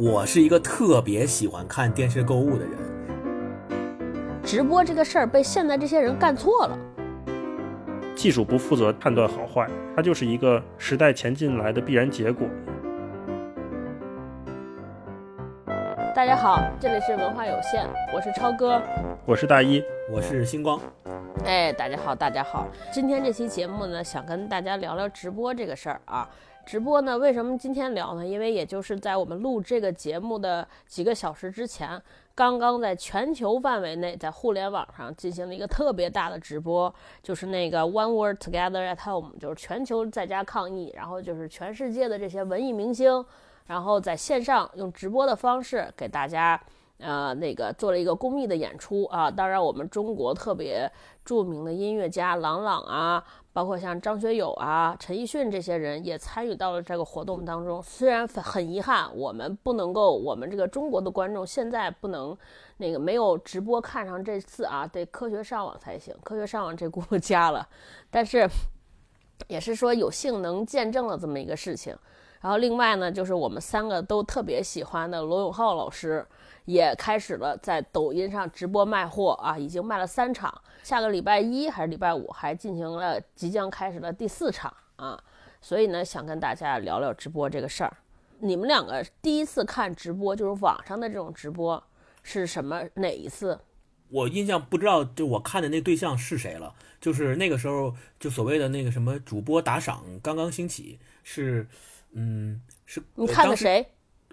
我是一个特别喜欢看电视购物的人。直播这个事儿被现在这些人干错了。技术不负责判断好坏，它就是一个时代前进来的必然结果。大家好，这里是文化有限，我是超哥，我是大一，我是星光。哎，大家好，大家好。今天这期节目呢，想跟大家聊聊直播这个事儿啊。直播呢，为什么今天聊呢？因为也就是在我们录这个节目的几个小时之前，刚刚在全球范围内，在互联网上进行了一个特别大的直播，就是那个 One World Together at Home，就是全球在家抗疫，然后就是全世界的这些文艺明星，然后在线上用直播的方式给大家。呃，那个做了一个公益的演出啊，当然我们中国特别著名的音乐家郎朗啊，包括像张学友啊、陈奕迅这些人也参与到了这个活动当中。虽然很遗憾，我们不能够，我们这个中国的观众现在不能那个没有直播看上这次啊，得科学上网才行。科学上网这轱辘加了，但是也是说有幸能见证了这么一个事情。然后另外呢，就是我们三个都特别喜欢的罗永浩老师。也开始了在抖音上直播卖货啊，已经卖了三场，下个礼拜一还是礼拜五还进行了即将开始的第四场啊，所以呢，想跟大家聊聊直播这个事儿。你们两个第一次看直播，就是网上的这种直播，是什么哪一次？我印象不知道，就我看的那对象是谁了。就是那个时候，就所谓的那个什么主播打赏刚刚兴起，是，嗯，是你看的谁？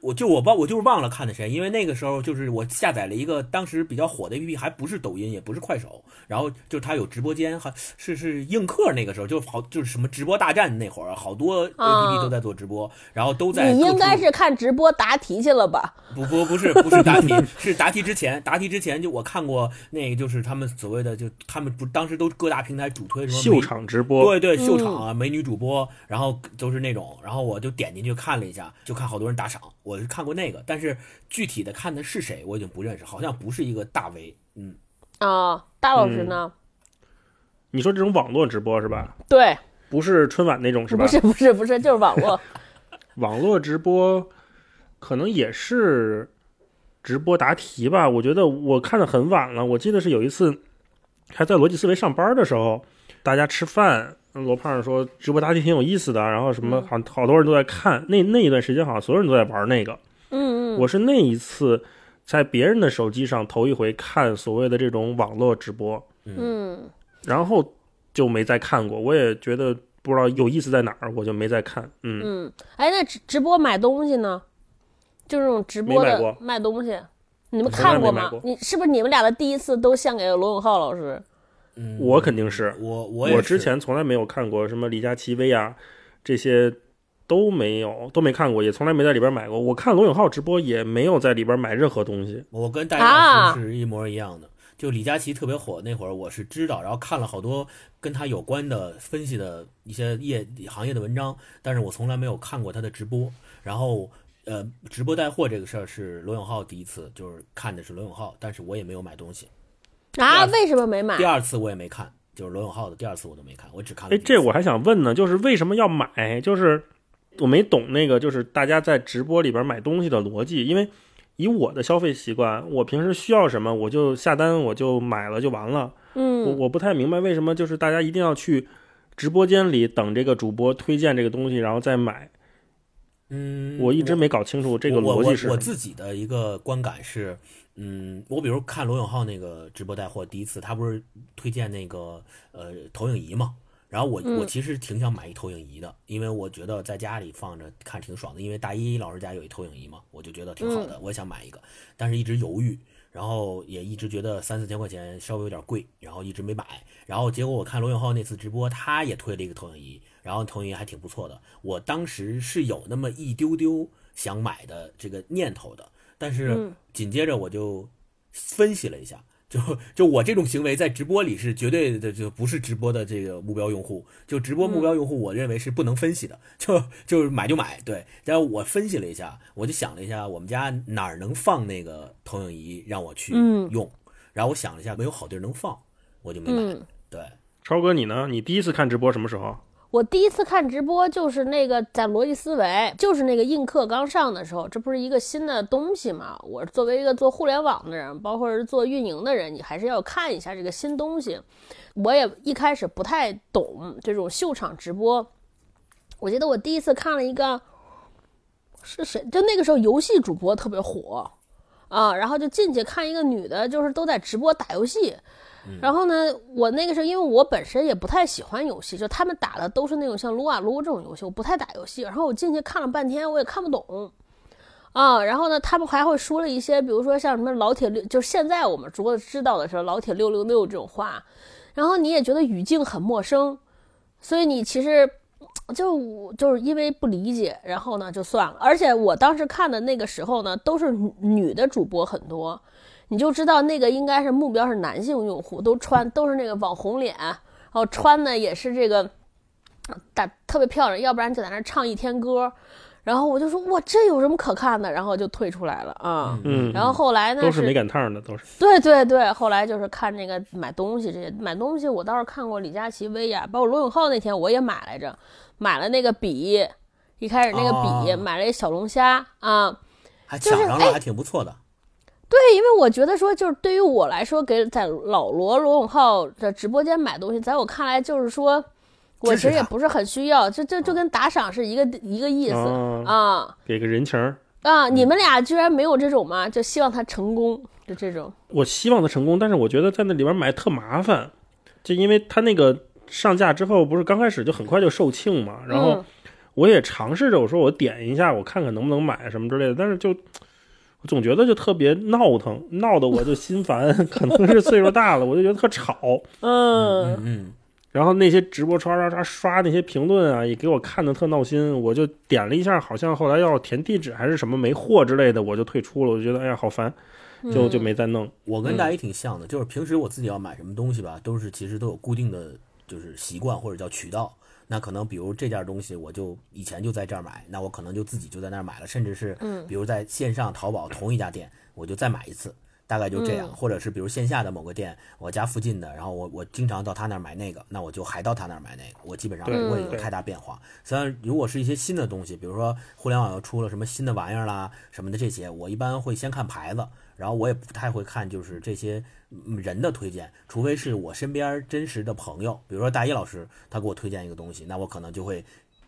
我就我忘我就是忘了看的谁，因为那个时候就是我下载了一个当时比较火的 APP，还不是抖音，也不是快手，然后就它有直播间，还是是映客那个时候就好就是什么直播大战那会儿，好多 APP 都在做直播，然后都在。你应该是看直播答题去了吧？不不不是不是答题，是答题之前，答题之前就我看过那个就是他们所谓的就他们不当时都各大平台主推什么秀场直播，对对秀场啊美女主播，然后都是那种，然后我就点进去看了一下，就看好多人打赏。我是看过那个，但是具体的看的是谁，我已经不认识，好像不是一个大 V。嗯，啊，大老师呢？你说这种网络直播是吧？对，不是春晚那种是吧？不是，不是，不是，就是网络。网络直播可能也是直播答题吧？我觉得我看的很晚了。我记得是有一次还在逻辑思维上班的时候，大家吃饭。罗胖说直播答题挺有意思的，然后什么好好多人都在看。那那一段时间好像所有人都在玩那个。嗯嗯。我是那一次在别人的手机上头一回看所谓的这种网络直播。嗯。然后就没再看过，我也觉得不知道有意思在哪儿，我就没再看。嗯嗯。哎，那直直播买东西呢？就这种直播的卖东西，你们看过吗？你是不是你们俩的第一次都献给了罗永浩老师？嗯，我肯定是我我我之前从来没有看过什么李佳琦、薇娅这些都没有都没看过，也从来没在里边买过。我看罗永浩直播也没有在里边买任何东西。我跟大家是一模一样的，就李佳琦特别火那会儿，我是知道，然后看了好多跟他有关的分析的一些业行业的文章，但是我从来没有看过他的直播。然后呃，直播带货这个事儿是罗永浩第一次，就是看的是罗永浩，但是我也没有买东西。啊，为什么没买？第二次我也没看，就是罗永浩的第二次我都没看，我只看了。哎，这我还想问呢，就是为什么要买？就是我没懂那个，就是大家在直播里边买东西的逻辑。因为以我的消费习惯，我平时需要什么我就下单，我就买了就完了。嗯，我我不太明白为什么就是大家一定要去直播间里等这个主播推荐这个东西，然后再买。嗯，我一直没搞清楚这个逻辑是。我自己的一个观感是。嗯，我比如看罗永浩那个直播带货，第一次他不是推荐那个呃投影仪嘛，然后我我其实挺想买一投影仪的，因为我觉得在家里放着看挺爽的，因为大一老师家有一投影仪嘛，我就觉得挺好的，我也想买一个，但是一直犹豫，然后也一直觉得三四千块钱稍微有点贵，然后一直没买，然后结果我看罗永浩那次直播，他也推了一个投影仪，然后投影仪还挺不错的，我当时是有那么一丢丢想买的这个念头的。但是紧接着我就分析了一下，就就我这种行为在直播里是绝对的，就不是直播的这个目标用户。就直播目标用户，我认为是不能分析的，就就是买就买。对，然后我分析了一下，我就想了一下，我们家哪儿能放那个投影仪让我去用。然后我想了一下，没有好地儿能放，我就没买。对，超哥你呢？你第一次看直播什么时候？我第一次看直播就是那个在逻辑思维，就是那个映客刚上的时候，这不是一个新的东西嘛？我作为一个做互联网的人，包括是做运营的人，你还是要看一下这个新东西。我也一开始不太懂这种秀场直播。我记得我第一次看了一个是谁，就那个时候游戏主播特别火啊，然后就进去看一个女的，就是都在直播打游戏。然后呢，我那个时候因为我本身也不太喜欢游戏，就他们打的都是那种像撸啊撸这种游戏，我不太打游戏。然后我进去看了半天，我也看不懂啊。然后呢，他们还会说了一些，比如说像什么老铁六，就是现在我们主要知道的是老铁六六六这种话。然后你也觉得语境很陌生，所以你其实就就是因为不理解，然后呢就算了。而且我当时看的那个时候呢，都是女的主播很多。你就知道那个应该是目标是男性用户，都穿都是那个网红脸，然后穿的也是这个，打特别漂亮，要不然就在那唱一天歌，然后我就说哇，这有什么可看的？然后就退出来了啊。嗯，然后后来呢？都是没赶趟的，都是。对对对，后来就是看那个买东西这些，买东西我倒是看过李佳琦、薇娅，包括罗永浩那天我也买来着，买了那个笔，一开始那个笔买了一小龙虾啊，还抢上了，还挺不错的。对，因为我觉得说，就是对于我来说，给在老罗罗永浩的直播间买东西，在我看来就是说，我其实也不是很需要，就就就跟打赏是一个一个意思啊，给个人情啊。你们俩居然没有这种吗？就希望他成功，就这种。我希望他成功，但是我觉得在那里边买特麻烦，就因为他那个上架之后，不是刚开始就很快就售罄嘛，然后我也尝试着我说我点一下，我看看能不能买什么之类的，但是就。总觉得就特别闹腾，闹得我就心烦。可能是岁数大了，我就觉得特吵。嗯嗯。然后那些直播刷刷刷刷那些评论啊，也给我看的特闹心。我就点了一下，好像后来要填地址还是什么没货之类的，我就退出了。我就觉得哎呀好烦，就就没再弄。我跟大一挺像的，就是平时我自己要买什么东西吧，都是其实都有固定的就是习惯或者叫渠道。那可能比如这件东西，我就以前就在这儿买，那我可能就自己就在那儿买了，甚至是，比如在线上淘宝同一家店，我就再买一次，大概就这样，或者是比如线下的某个店，我家附近的，然后我我经常到他那儿买那个，那我就还到他那儿买那个，我基本上不会有太大变化。虽然如果是一些新的东西，比如说互联网又出了什么新的玩意儿啦什么的这些，我一般会先看牌子。然后我也不太会看，就是这些人的推荐，除非是我身边真实的朋友，比如说大一老师，他给我推荐一个东西，那我可能就会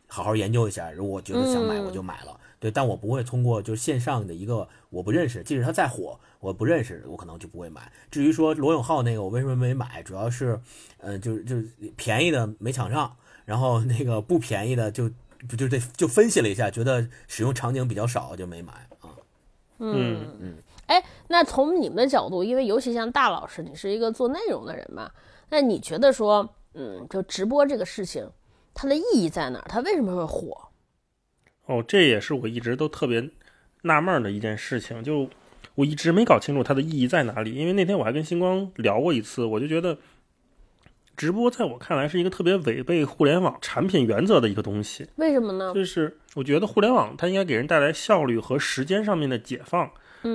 好好研究一下，如果我觉得想买，我就买了。对，但我不会通过就是线上的一个我不认识，即使他再火，我不认识，我可能就不会买。至于说罗永浩那个，我为什么没买，主要是，嗯，就是就便宜的没抢上，然后那个不便宜的就就这就分析了一下，觉得使用场景比较少，就没买啊。嗯嗯。哎，那从你们的角度，因为尤其像大老师，你是一个做内容的人嘛，那你觉得说，嗯，就直播这个事情，它的意义在哪儿？它为什么会火？哦，这也是我一直都特别纳闷的一件事情，就我一直没搞清楚它的意义在哪里。因为那天我还跟星光聊过一次，我就觉得直播在我看来是一个特别违背互联网产品原则的一个东西。为什么呢？就是我觉得互联网它应该给人带来效率和时间上面的解放。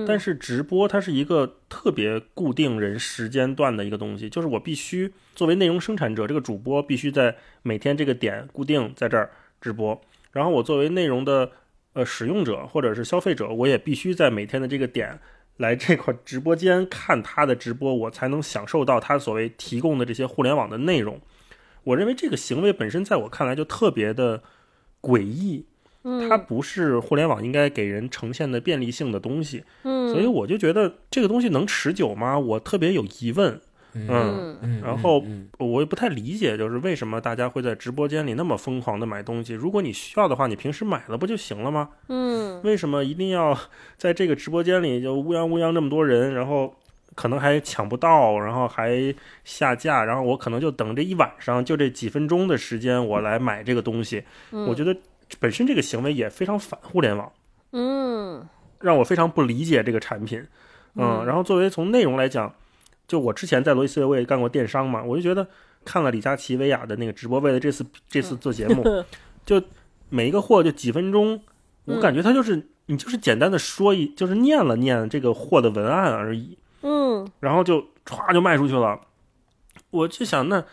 但是直播它是一个特别固定人时间段的一个东西，就是我必须作为内容生产者，这个主播必须在每天这个点固定在这儿直播，然后我作为内容的呃使用者或者是消费者，我也必须在每天的这个点来这块直播间看他的直播，我才能享受到他所谓提供的这些互联网的内容。我认为这个行为本身在我看来就特别的诡异。它不是互联网应该给人呈现的便利性的东西，嗯，所以我就觉得这个东西能持久吗？我特别有疑问，嗯，然后我也不太理解，就是为什么大家会在直播间里那么疯狂的买东西？如果你需要的话，你平时买了不就行了吗？嗯，为什么一定要 在这个直播间里就乌泱乌泱那么多人，然后可能还抢不到，然后还下架，然后我可能就等这一晚上，就这几分钟的时间，我来买这个东西？我觉得。本身这个行为也非常反互联网，嗯，让我非常不理解这个产品，嗯，然后作为从内容来讲，就我之前在罗辑思维我也干过电商嘛，我就觉得看了李佳琦、薇娅的那个直播，为了这次这次做节目，就每一个货就几分钟，我感觉他就是你就是简单的说一，就是念了念这个货的文案而已，嗯，然后就歘就卖出去了，我就想那。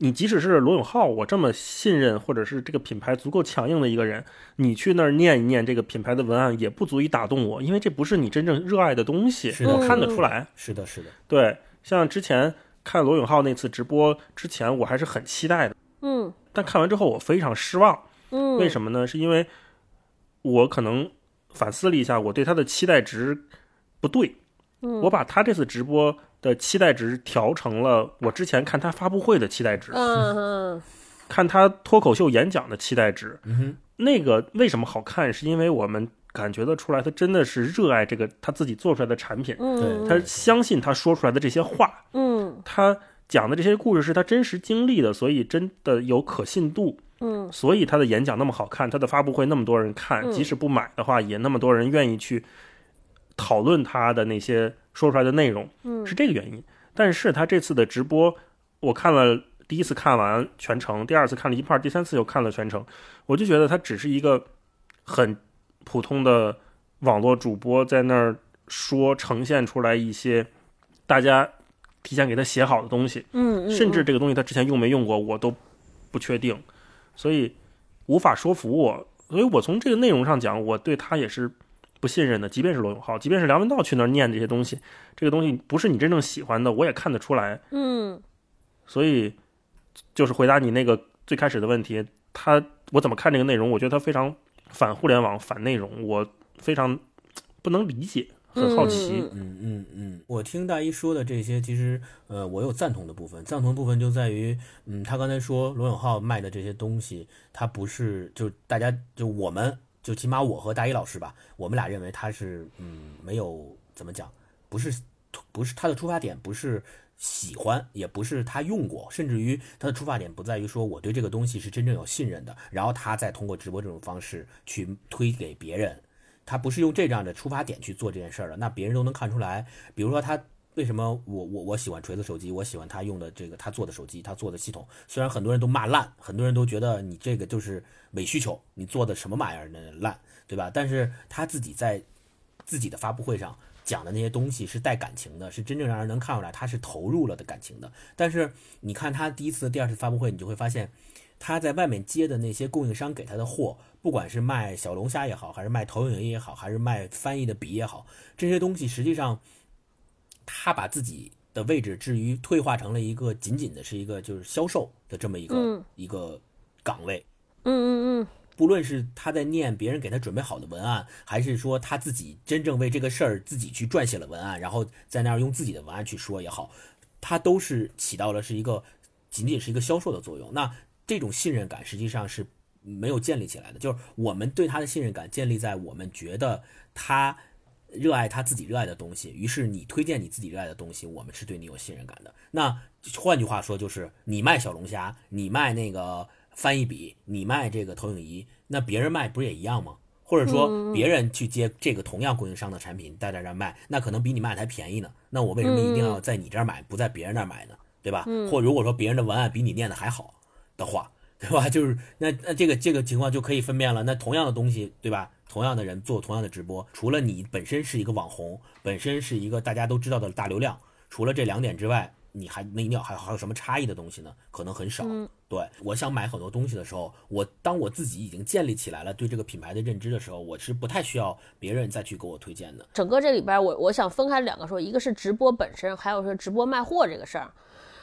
你即使是罗永浩，我这么信任或者是这个品牌足够强硬的一个人，你去那儿念一念这个品牌的文案，也不足以打动我，因为这不是你真正热爱的东西，是的我看得出来。是的，是的，对，像之前看罗永浩那次直播之前，我还是很期待的，嗯但看完之后我非常失望。嗯，为什么呢？是因为我可能反思了一下，我对他的期待值不对。嗯我把他这次直播的期待值调成了我之前看他发布会的期待值，嗯嗯看他脱口秀演讲的期待值。嗯哼，那个为什么好看？是因为我们感觉得出来，他真的是热爱这个他自己做出来的产品，嗯，他相信他说出来的这些话，嗯。他讲的这些故事是他真实经历的，所以真的有可信度。嗯。所以他的演讲那么好看，他的发布会那么多人看，嗯。即使不买的话，也那么多人愿意去讨论他的那些说出来的内容，嗯。是这个原因。但是他这次的直播，我看了第一次看完全程，第二次看了一半，第三次又看了全程，我就觉得他只是一个很普通的网络主播在那儿说，呈现出来一些大家提前给他写好的东西，嗯，甚至这个东西他之前用没用过，我都不确定，所以无法说服我。所以我从这个内容上讲，我对他也是不信任的。即便是罗永浩，即便是梁文道去那儿念这些东西，这个东西不是你真正喜欢的，我也看得出来。嗯所以，就是回答你那个最开始的问题，他我怎么看这个内容？我觉得他非常反互联网、反内容，我非常不能理解，很好奇。嗯嗯嗯嗯，我听大一说的这些，其实呃，我有赞同的部分。赞同的部分就在于，嗯，他刚才说罗永浩卖的这些东西，他不是就大家就我们就起码我和大一老师吧，我们俩认为他是嗯没有怎么讲，不是不是他的出发点不是喜欢，也不是他用过，甚至于他的出发点不在于说我对这个东西是真正有信任的，然后他再通过直播这种方式去推给别人。他不是用这样的出发点去做这件事儿的，那别人都能看出来。比如说他为什么我我我喜欢锤子手机，我喜欢他用的这个他做的手机，他做的系统。虽然很多人都骂烂，很多人都觉得你这个就是伪需求，你做的什么玩意儿呢烂，对吧？但是他自己在自己的发布会上讲的那些东西是带感情的，是真正让人能看出来他是投入了的感情的。但是你看他第一次、第二次发布会，你就会发现他在外面接的那些供应商给他的货，不管是卖小龙虾也好，还是卖投影仪也好，还是卖翻译的笔也好，这些东西实际上他把自己的位置置于退化成了一个仅仅的是一个就是销售的这么一个、嗯一个岗位。嗯嗯嗯不论是他在念别人给他准备好的文案，还是说他自己真正为这个事儿自己去撰写了文案，然后在那儿用自己的文案去说也好，他都是起到了是一个仅仅是一个销售的作用。那这种信任感实际上是没有建立起来的，就是我们对他的信任感建立在我们觉得他热爱他自己热爱的东西，于是你推荐你自己热爱的东西，我们是对你有信任感的。那换句话说，就是你卖小龙虾，你卖那个翻译笔，你卖这个投影仪，那别人卖不是也一样吗？或者说别人去接这个同样供应商的产品，在这儿卖，那可能比你卖的还便宜呢。那我为什么一定要在你这儿买，不在别人那儿买呢？对吧？或如果说别人的文案比你念的还好的话，对吧？就是那那这个这个情况就可以分辨了。那同样的东西，对吧？同样的人做同样的直播，除了你本身是一个网红，本身是一个大家都知道的大流量，除了这两点之外，你还那你要还还有什么差异的东西呢？可能很少。对，我想买很多东西的时候，我当我自己已经建立起来了对这个品牌的认知的时候，我是不太需要别人再去给我推荐的。整个这里边我我想分开两个说，一个是直播本身，还有说直播卖货这个事儿。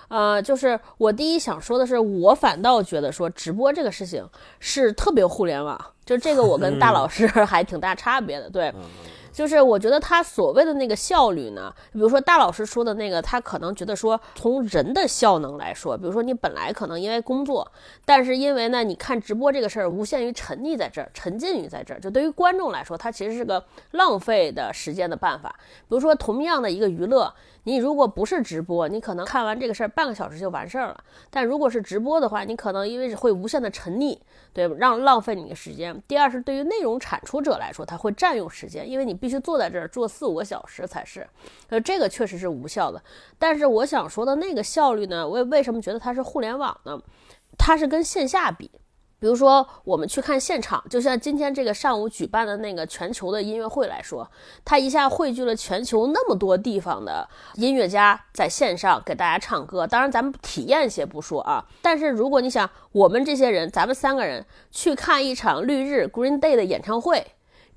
呃，就是我第一想说的是，我反倒觉得说直播这个事情是特别互联网，就这个我跟大老师还挺大差别的。对，就是我觉得他所谓的那个效率呢，比如说大老师说的那个，他可能觉得说从人的效能来说，比如说你本来可能因为工作，但是因为呢，你看直播这个事儿无限于沉溺在这儿，沉浸于在这儿，就对于观众来说，它其实是个浪费的时间的办法。比如说同样的一个娱乐，你如果不是直播，你可能看完这个事儿半个小时就完事儿了。但如果是直播的话，你可能因为会无限的沉溺，对，让浪费你的时间。第二是对于内容产出者来说，它会占用时间，因为你必须坐在这儿坐四五个小时才是，呃，这个确实是无效的。但是我想说的那个效率呢，为为什么觉得它是互联网呢？它是跟线下比。比如说，我们去看现场，就像今天这个上午举办的那个全球的音乐会来说，它一下汇聚了全球那么多地方的音乐家在线上给大家唱歌。当然，咱们体验些不说啊，但是如果你想，我们这些人，咱们三个人去看一场绿日 Green Day 的演唱会，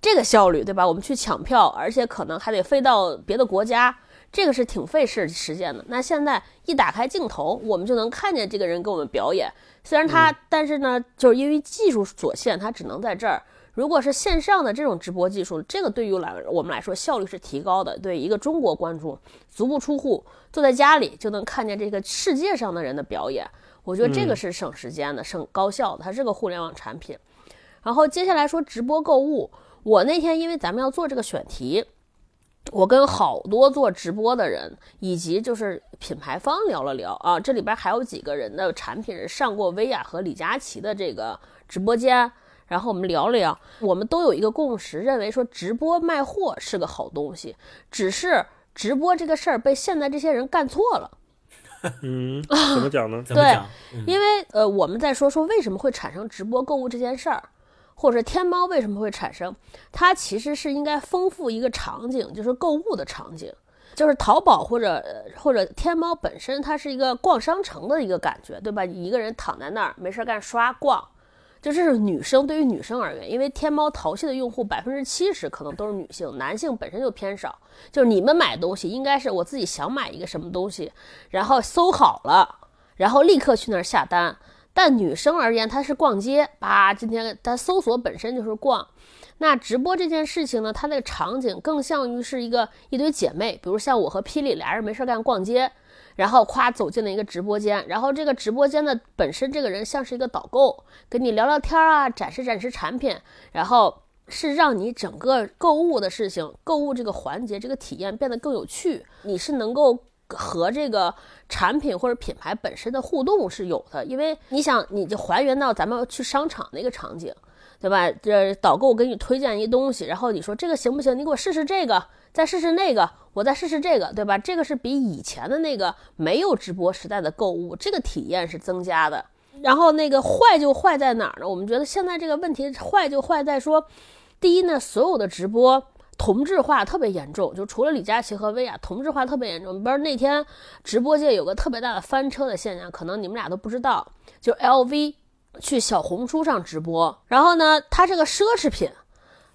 这个效率，对吧？我们去抢票，而且可能还得飞到别的国家。这个是挺费事时间的。那现在一打开镜头，我们就能看见这个人给我们表演。虽然他，但是呢，就是因为技术所限，他只能在这儿。如果是线上的这种直播技术，这个对于来我们来说效率是提高的。对一个中国观众，足不出户，坐在家里就能看见这个世界上的人的表演。我觉得这个是省时间的、省高效的，它是个互联网产品。然后接下来说直播购物，我那天因为咱们要做这个选题。我跟好多做直播的人，以及就是品牌方聊了聊啊，这里边还有几个人的产品是上过薇娅和李佳琦的这个直播间，然后我们聊了聊，我们都有一个共识，认为说直播卖货是个好东西，只是直播这个事儿被现在这些人干错了。嗯，怎么讲呢？对，因为呃，我们在说说为什么会产生直播购物这件事儿。或者天猫为什么会产生？它其实是应该丰富一个场景，就是购物的场景，就是淘宝或者或者天猫本身，它是一个逛商城的一个感觉，对吧？你一个人躺在那儿没事干刷逛，就这是女生对于女生而言，因为天猫淘系的用户百分之七十可能都是女性，男性本身就偏少。就是你们买东西应该是我自己想买一个什么东西，然后搜好了，然后立刻去那儿下单。但女生而言，她是逛街，吧？今天她搜索本身就是逛。那直播这件事情呢，它那个场景更像于是一个一堆姐妹，比如像我和霹雳俩人没事干逛街，然后夸走进了一个直播间，然后这个直播间的本身这个人像是一个导购，跟你聊聊天啊，展示展示产品，然后是让你整个购物的事情、购物这个环节、这个体验变得更有趣，你是能够。和这个产品或者品牌本身的互动是有的，因为你想，你就还原到咱们去商场那个场景，对吧？这导购给你推荐一东西，然后你说这个行不行？你给我试试这个，再试试那个，我再试试这个，对吧？这个是比以前的那个没有直播时代的购物，这个体验是增加的。然后那个坏就坏在哪儿呢？我们觉得现在这个问题坏就坏在说，第一呢，所有的直播。同质化特别严重，就除了李佳琦和薇娅，同质化特别严重。不是那天直播界有个特别大的翻车的现象，可能你们俩都不知道，就 LV 去小红书上直播，然后呢，它这个奢侈品，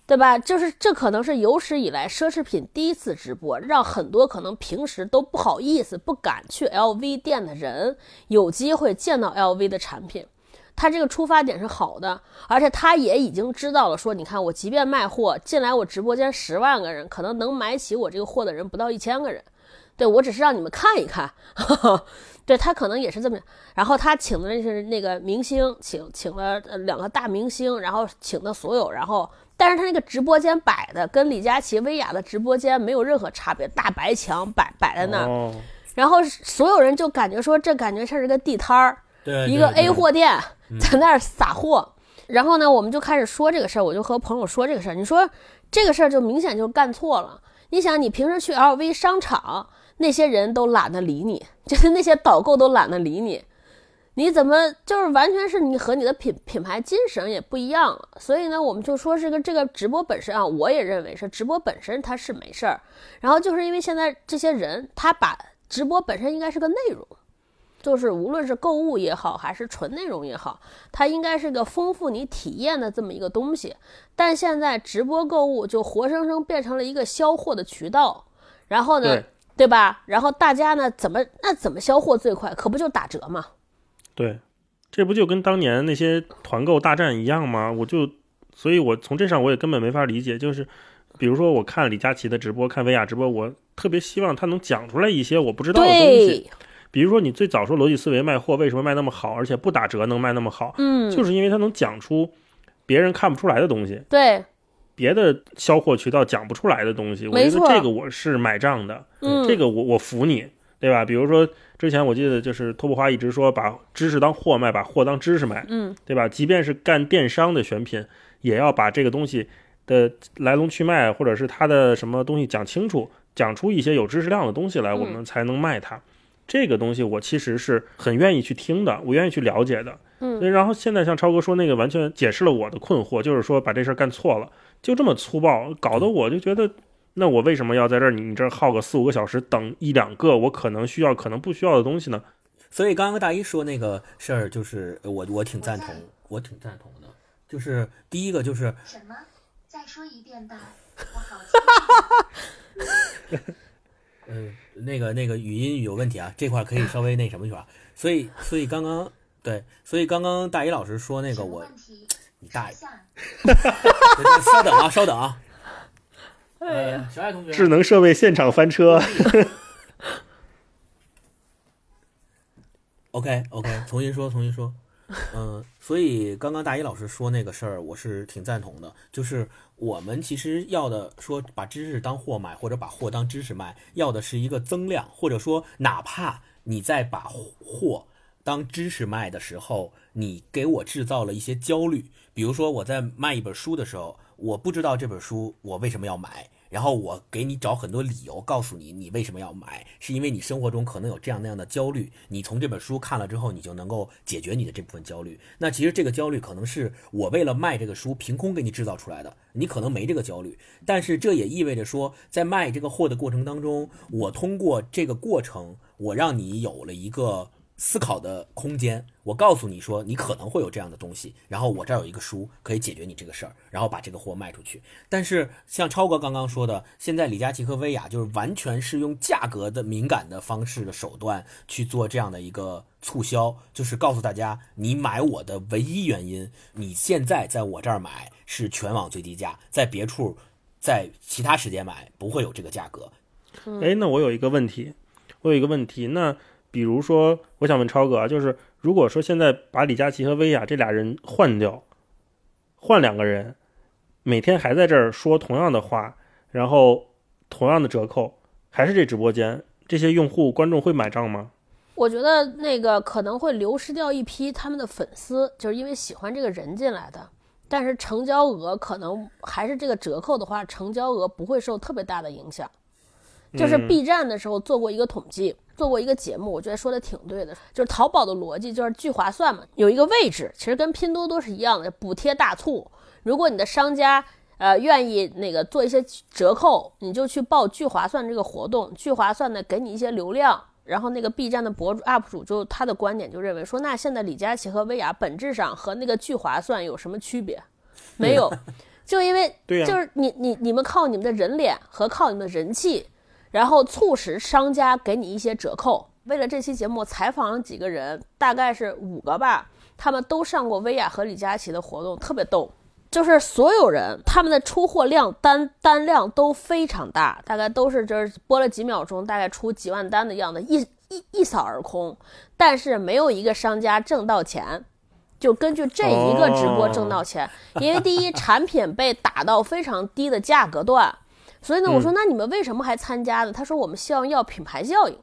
对吧？就是这可能是有史以来奢侈品第一次直播，让很多可能平时都不好意思、不敢去 LV 店的人有机会见到 LV 的产品。他这个出发点是好的，而且他也已经知道了，说你看我即便卖货进来我直播间十万个人，可能能买起我这个货的人不到一千个人，对我只是让你们看一看，对他可能也是这么。然后他请的那是那个明星，请请了两个大明星，然后请的所有，然后但是他那个直播间摆的跟李佳琦、薇娅的直播间没有任何差别，大白墙摆摆在那儿，然后所有人就感觉说这感觉像是个地摊儿。一个 A 货店在那儿撒货，然后呢，我们就开始说这个事儿，我就和朋友说这个事儿。你说这个事儿就明显就干错了。你想，你平时去 LV 商场，那些人都懒得理你，就是那些导购都懒得理你，你怎么就是完全是你和你的品品牌精神也不一样了。所以呢，我们就说这个这个直播本身啊，我也认为是直播本身它是没事儿。然后就是因为现在这些人，他把直播本身应该是个内容。就是无论是购物也好，还是纯内容也好，它应该是个丰富你体验的这么一个东西。但现在直播购物就活生生变成了一个销货的渠道，然后呢，对吧？然后大家呢，怎么那怎么销货最快？可不就打折吗？对，这不就跟当年那些团购大战一样吗？我就，所以我从这上我也根本没法理解。就是，比如说我看李佳琦的直播，看薇娅直播，我特别希望他能讲出来一些我不知道的东西。比如说，你最早说逻辑思维卖货为什么卖那么好，而且不打折能卖那么好？嗯，就是因为它能讲出别人看不出来的东西，对，别的销货渠道讲不出来的东西。我觉得这个我是买账的，嗯，这个我我服你，对吧？比如说之前我记得就是托布花一直说把知识当货卖，把货当知识卖，嗯，对吧？即便是干电商的选品，也要把这个东西的来龙去脉，或者是它的什么东西讲清楚，讲出一些有知识量的东西来，我们才能卖它。这个东西我其实是很愿意去听的，我愿意去了解的。嗯所以然后现在像超哥说那个，完全解释了我的困惑，就是说把这事儿干错了，就这么粗暴，搞得我就觉得，那我为什么要在这儿你你这儿耗个四五个小时等一两个我可能需要可能不需要的东西呢？所以刚刚大一说那个事儿，就是我我挺赞同，我挺赞同的。就是第一个就是什么？再说一遍吧，我好 那个那个语音有问题啊，这块可以稍微那什么一会儿。所以所以刚刚对，所以刚刚大一老师说那个我，你大爷，稍等啊，稍等啊。哎呀，呃，小爱同学，智能设备现场翻车，OK OK，重新说，重新说。嗯、所以刚刚大一老师说那个事儿，我是挺赞同的。就是我们其实要的说把知识当货买，或者把货当知识卖，要的是一个增量，或者说哪怕你在把货当知识卖的时候，你给我制造了一些焦虑。比如说我在卖一本书的时候，我不知道这本书我为什么要买，然后我给你找很多理由，告诉你你为什么要买，是因为你生活中可能有这样那样的焦虑，你从这本书看了之后，你就能够解决你的这部分焦虑。那其实这个焦虑可能是我为了卖这个书凭空给你制造出来的，你可能没这个焦虑，但是这也意味着说，在卖这个货的过程当中，我通过这个过程，我让你有了一个。思考的空间，我告诉你说，你可能会有这样的东西，然后我这儿有一个书可以解决你这个事儿，然后把这个货卖出去。但是像超哥刚刚说的，现在李佳琦和薇娅就是完全是用价格的敏感的方式的手段去做这样的一个促销，就是告诉大家，你买我的唯一原因，你现在在我这儿买是全网最低价，在别处，在其他时间买不会有这个价格。哎，那我有一个问题，我有一个问题，那比如说，我想问超哥啊，就是如果说现在把李佳琦和薇娅这俩人换掉，换两个人，每天还在这儿说同样的话，然后同样的折扣，还是这直播间，这些用户观众会买账吗？我觉得那个可能会流失掉一批他们的粉丝，就是因为喜欢这个人进来的。但是成交额可能还是这个折扣的话，成交额不会受特别大的影响。就是嗯 B 站的时候做过一个统计，做过一个节目，我觉得说的挺对的。就是淘宝的逻辑就是聚划算嘛，有一个位置，其实跟拼多多是一样的，补贴大促。如果你的商家呃愿意那个做一些折扣，你就去报聚划算这个活动，聚划算呢给你一些流量。然后那个 B 站的博主 UP 主就他的观点就认为说，那现在李佳琦和薇娅本质上和那个聚划算有什么区别？没有，就因为就是你你你们靠你们的人脸和靠你们的人气，然后促使商家给你一些折扣。为了这期节目，采访了几个人，大概是五个吧，他们都上过薇娅和李佳琦的活动，特别逗。就是所有人他们的出货量单单量都非常大，大概都是就是播了几秒钟，大概出几万单的样子，一一一扫而空。但是没有一个商家挣到钱，就根据这一个直播挣到钱，因为第一产品被打到非常低的价格段，所以呢，我说那你们为什么还参加呢？他说我们希望要品牌效应。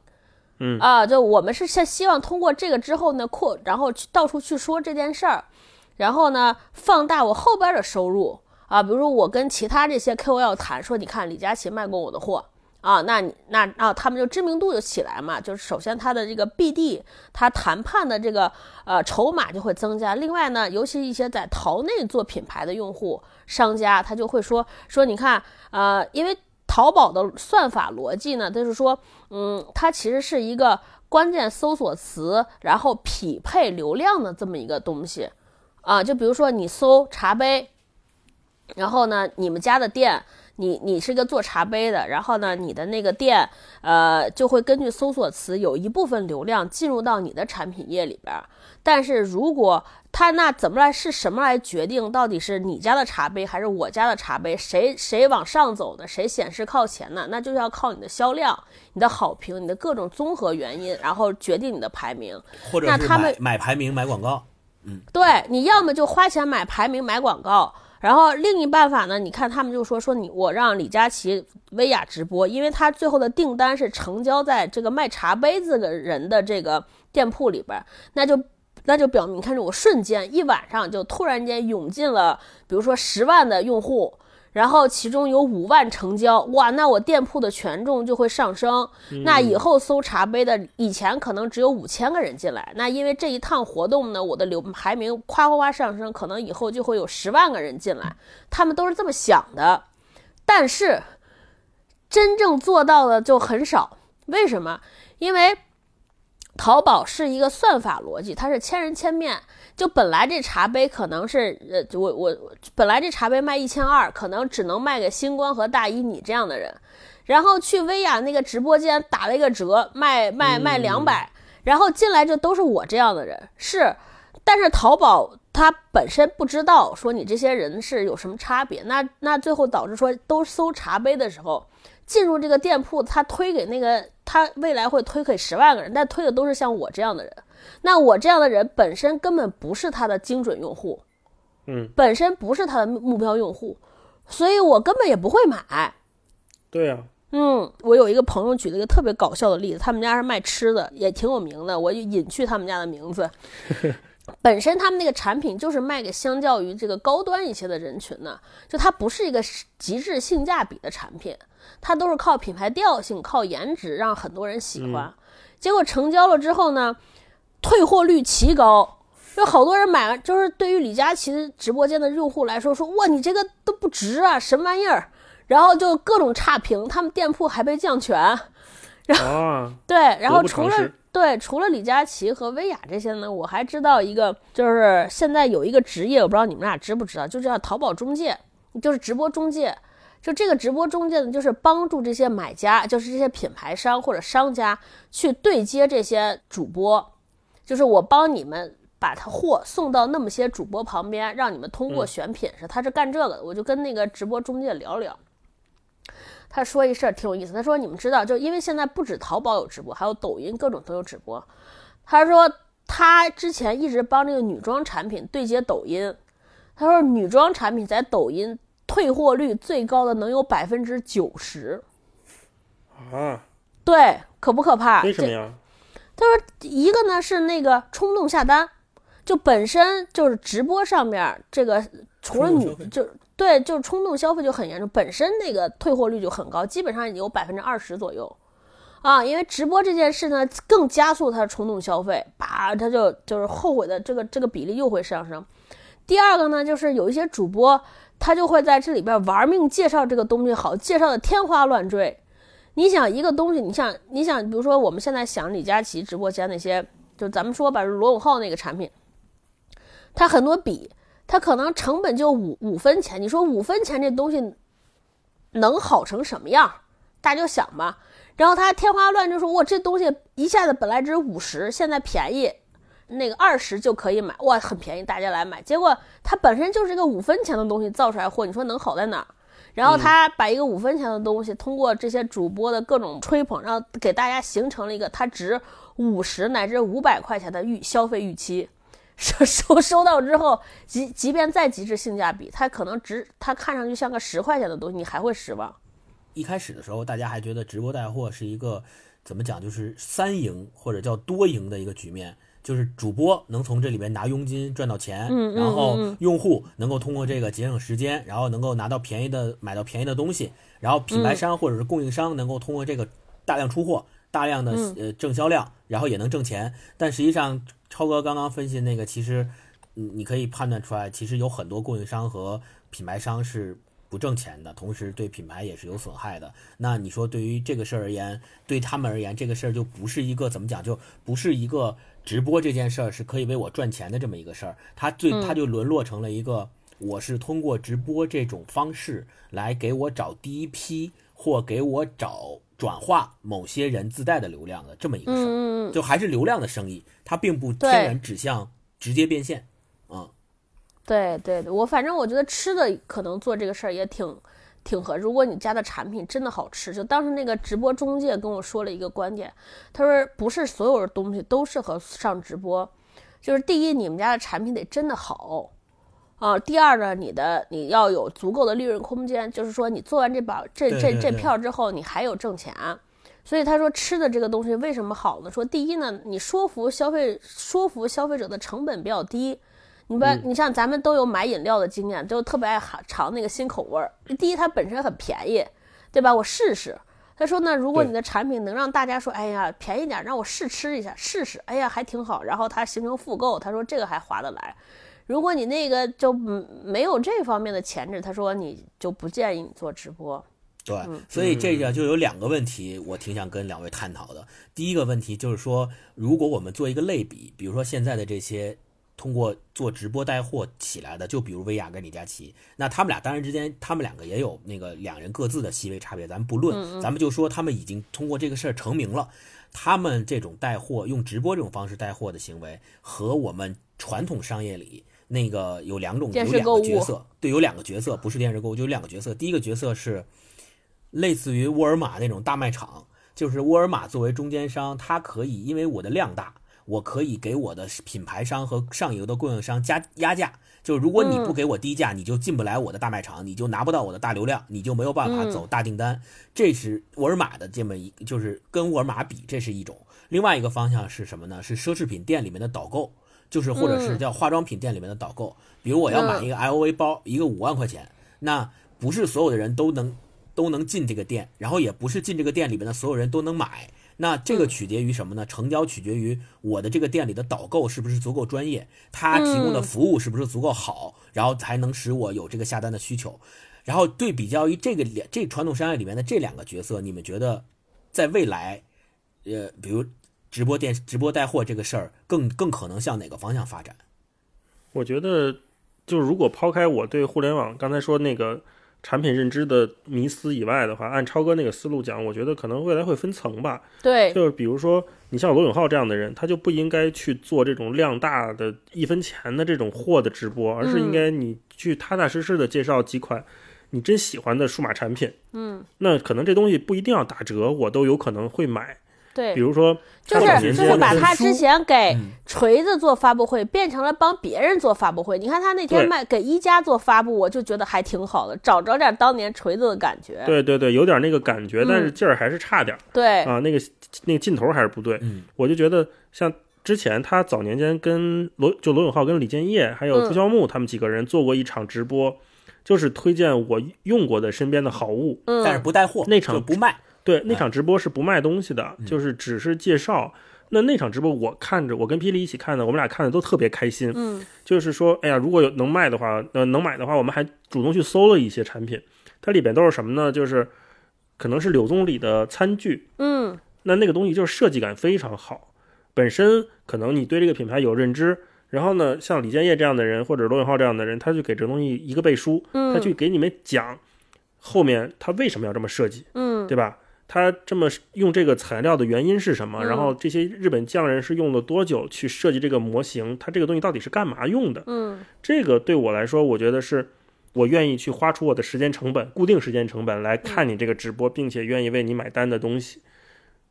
嗯啊，就我们是希希望通过这个之后呢扩，然后去到处去说这件事儿，然后呢放大我后边的收入啊，比如说我跟其他这些 KOL 谈说，你看李佳琦卖过我的货啊，那你那啊他们就知名度就起来嘛，就是首先他的这个 BD，他谈判的这个呃筹码就会增加。另外呢，尤其一些在淘内做品牌的用户商家，他就会说说你看呃，因为淘宝的算法逻辑呢，就是说，嗯，它其实是一个关键搜索词，然后匹配流量的这么一个东西，啊，就比如说你搜茶杯，然后呢，你们家的店，你你是个做茶杯的，然后呢，你的那个店，呃，就会根据搜索词有一部分流量进入到你的产品页里边儿。但是如果他那怎么来是什么来决定到底是你家的茶杯还是我家的茶杯，谁谁往上走的，谁显示靠前呢？那就要靠你的销量、你的好评、你的各种综合原因，然后决定你的排名。或者是那他们买买排名买广告，嗯对，你要么就花钱买排名、买广告，然后另一办法呢，你看他们就说说你我让李佳琦、薇娅直播，因为他最后的订单是成交在这个卖茶杯子的人的这个店铺里边，那就。那就表明，看着我瞬间一晚上就突然间涌进了，比如说十万的用户，然后其中有五万成交，哇，那我店铺的权重就会上升。那以后搜茶杯的，以前可能只有五千个人进来，那因为这一趟活动呢，我的流排名夸夸夸上升，可能以后就会有十万个人进来。他们都是这么想的，但是真正做到的就很少。为什么？因为淘宝是一个算法逻辑，它是千人千面。就本来这茶杯可能是，呃，我我本来这茶杯卖一千二，可能只能卖给星光和大一你这样的人，然后去薇娅那个直播间打了一个折，卖卖卖两百，然后进来就都是我这样的人，是，但是淘宝它本身不知道说你这些人是有什么差别，那那最后导致说都搜茶杯的时候，进入这个店铺，他推给那个他未来会推给十万个人，但推的都是像我这样的人。那我这样的人本身根本不是他的精准用户，嗯，本身不是他的目标用户，所以我根本也不会买。对呀，嗯，我有一个朋友举了一个特别搞笑的例子，他们家是卖吃的，也挺有名的，我就隐去他们家的名字。本身他们那个产品就是卖给相较于这个高端一些的人群的，就它不是一个极致性价比的产品，它都是靠品牌调性、靠颜值让很多人喜欢。结果成交了之后呢？退货率奇高，有好多人买完，就是对于李佳琦直播间的用户来说，说哇，你这个都不值啊，什么玩意儿？然后就各种差评，他们店铺还被降权。然后对，然后除了对除了李佳琦和薇娅这些呢，我还知道一个，就是现在有一个职业，我不知道你们俩知不知道，就叫淘宝中介，就是直播中介。就这个直播中介呢，就是帮助这些买家，就是这些品牌商或者商家去对接这些主播。就是我帮你们把他货送到那么些主播旁边，让你们通过选品是，他是干这个的。我就跟那个直播中介聊聊，他说一事儿挺有意思。他说你们知道，就因为现在不止淘宝有直播，还有抖音各种都有直播。他说他之前一直帮这个女装产品对接抖音，他说女装产品在抖音退货率最高的能有百分之九十。啊？对，可不可怕？为什么呀？他说：“一个呢是那个冲动下单，就本身就是直播上面这个除了女就对，就是冲动消费就很严重，本身那个退货率就很高，基本上有百分之二十左右啊。因为直播这件事呢，更加速他的冲动消费，叭，他就就是后悔的这个这个比例又会上升。第二个呢，就是有一些主播他就会在这里边玩命介绍这个东西好，介绍的天花乱坠。”你想一个东西，你想你想，比如说我们现在想李佳琦直播间那些，就咱们说吧，罗永浩那个产品，他很多笔，他可能成本就五五分钱。你说五分钱这东西能好成什么样？大家就想吧。然后他天花乱坠说，哇，这东西一下子本来值五十，现在便宜，那个二十就可以买，哇，很便宜，大家来买。结果他本身就是一个五分钱的东西造出来货，你说能好在哪儿？然后他把一个五分钱的东西，通过这些主播的各种吹捧，然后给大家形成了一个它值五十乃至五百块钱的预消费预期，收 收收到之后，即即便再极致性价比，它可能值，它看上去像个十块钱的东西，你还会失望。一开始的时候，大家还觉得直播带货是一个怎么讲，就是三赢或者叫多赢的一个局面。就是主播能从这里面拿佣金赚到钱，然后用户能够通过这个节省时间，然后能够拿到便宜的买到便宜的东西，然后品牌商或者是供应商能够通过这个大量出货、大量的呃挣销量，然后也能挣钱。但实际上，超哥刚刚分析那个，其实你可以判断出来，其实有很多供应商和品牌商是不挣钱的，同时对品牌也是有损害的。那你说对于这个事儿而言，对他们而言，这个事儿就不是一个怎么讲，就不是一个。直播这件事儿是可以为我赚钱的这么一个事儿，它最它就沦落成了一个，我是通过直播这种方式来给我找第一批或给我找转化某些人自带的流量的这么一个事儿，就还是流量的生意，它并不天然指向直接变现，嗯，对对对，我反正我觉得吃的可能做这个事儿也挺。挺合，如果你家的产品真的好吃，就当时那个直播中介跟我说了一个观点，他说不是所有的东西都适合上直播，就是第一，你们家的产品得真的好，啊，第二呢，你的你要有足够的利润空间，就是说你做完这把这这这票之后，你还有挣钱，所以他说吃的这个东西为什么好呢？说第一呢，你说服消费说服消费者的成本比较低。你不，你像咱们都有买饮料的经验，就特别爱尝尝那个新口味儿。第一，它本身很便宜，对吧？我试试。他说呢，如果你的产品能让大家说，哎呀，便宜点，让我试吃一下，试试，哎呀，还挺好，然后它形成复购，他说这个还划得来。如果你那个就嗯没有这方面的潜质，他说你就不建议你做直播。对，所以这个就有两个问题，我挺想跟两位探讨的。第一个问题就是说，如果我们做一个类比，比如说现在的这些通过做直播带货起来的，就比如薇娅跟李佳琦，那他们俩当然之间，他们两个也有那个两人各自的细微差别，咱们不论，咱们就说他们已经通过这个事儿成名了。他们这种带货，用直播这种方式带货的行为，和我们传统商业里那个有两种有两个角色，对，有两个角色，不是电视购物，就有两个角色。第一个角色是类似于沃尔玛那种大卖场，就是沃尔玛作为中间商，它可以因为我的量大，我可以给我的品牌商和上游的供应商加压价。就如果你不给我低价，你就进不来我的大卖场，你就拿不到我的大流量，你就没有办法走大订单。这是沃尔玛的这么一，就是跟沃尔玛比，这是一种。另外一个方向是什么呢？是奢侈品店里面的导购，就是或者是叫化妆品店里面的导购。比如我要买一个 LV 包，一个五万块钱，那不是所有的人都能都能进这个店，然后也不是进这个店里面的所有人都能买。那这个取决于什么呢？成交取决于我的这个店里的导购是不是足够专业，他提供的服务是不是足够好，然后才能使我有这个下单的需求。然后对比较于这个两这传统商业里面的这两个角色，你们觉得在未来，呃，比如直播电直播带货这个事儿，更更可能向哪个方向发展？我觉得，就是如果抛开我对互联网刚才说那个产品认知的迷思以外的话，按超哥那个思路讲，我觉得可能未来会分层吧。对，就是比如说，你像罗永浩这样的人，他就不应该去做这种量大的一分钱的这种货的直播，而是应该你去踏踏实实的介绍几款你真喜欢的数码产品。嗯，那可能这东西不一定要打折，我都有可能会买。对比，如说，就是就是把他之前给嗯锤子做发布会，变成了帮别人做发布会。你看他那天卖给一加做发布，我就觉得还挺好的，找着点当年锤子的感觉。对对对，有点那个感觉，但是劲儿还是差点儿。对，啊，那个那个劲头还是不对。嗯我就觉得像之前他早年间跟罗就罗永浩跟李建业还有嗯朱孝木他们几个人做过一场直播，就是推荐我用过的身边的好物。嗯，但是不带货，那场就不卖。对，那场直播是不卖东西的，嗯就是只是介绍。那那场直播我看着，我跟霹雳一起看的，我们俩看的都特别开心。嗯就是说，哎呀，如果有能卖的话，呃，能买的话，我们还主动去搜了一些产品，它里边都是什么呢？就是可能是柳宗理的餐具，嗯那那个东西就是设计感非常好，本身可能你对这个品牌有认知，然后呢，像李建业这样的人或者罗永浩这样的人，他就给这个东西一个背书，嗯，他去给你们讲后面他为什么要这么设计，嗯对吧？他这么用这个材料的原因是什么？嗯然后这些日本匠人是用了多久去设计这个模型？他这个东西到底是干嘛用的？嗯这个对我来说，我觉得是我愿意去花出我的时间成本，固定时间成本来看你这个直播，并且愿意为你买单的东西。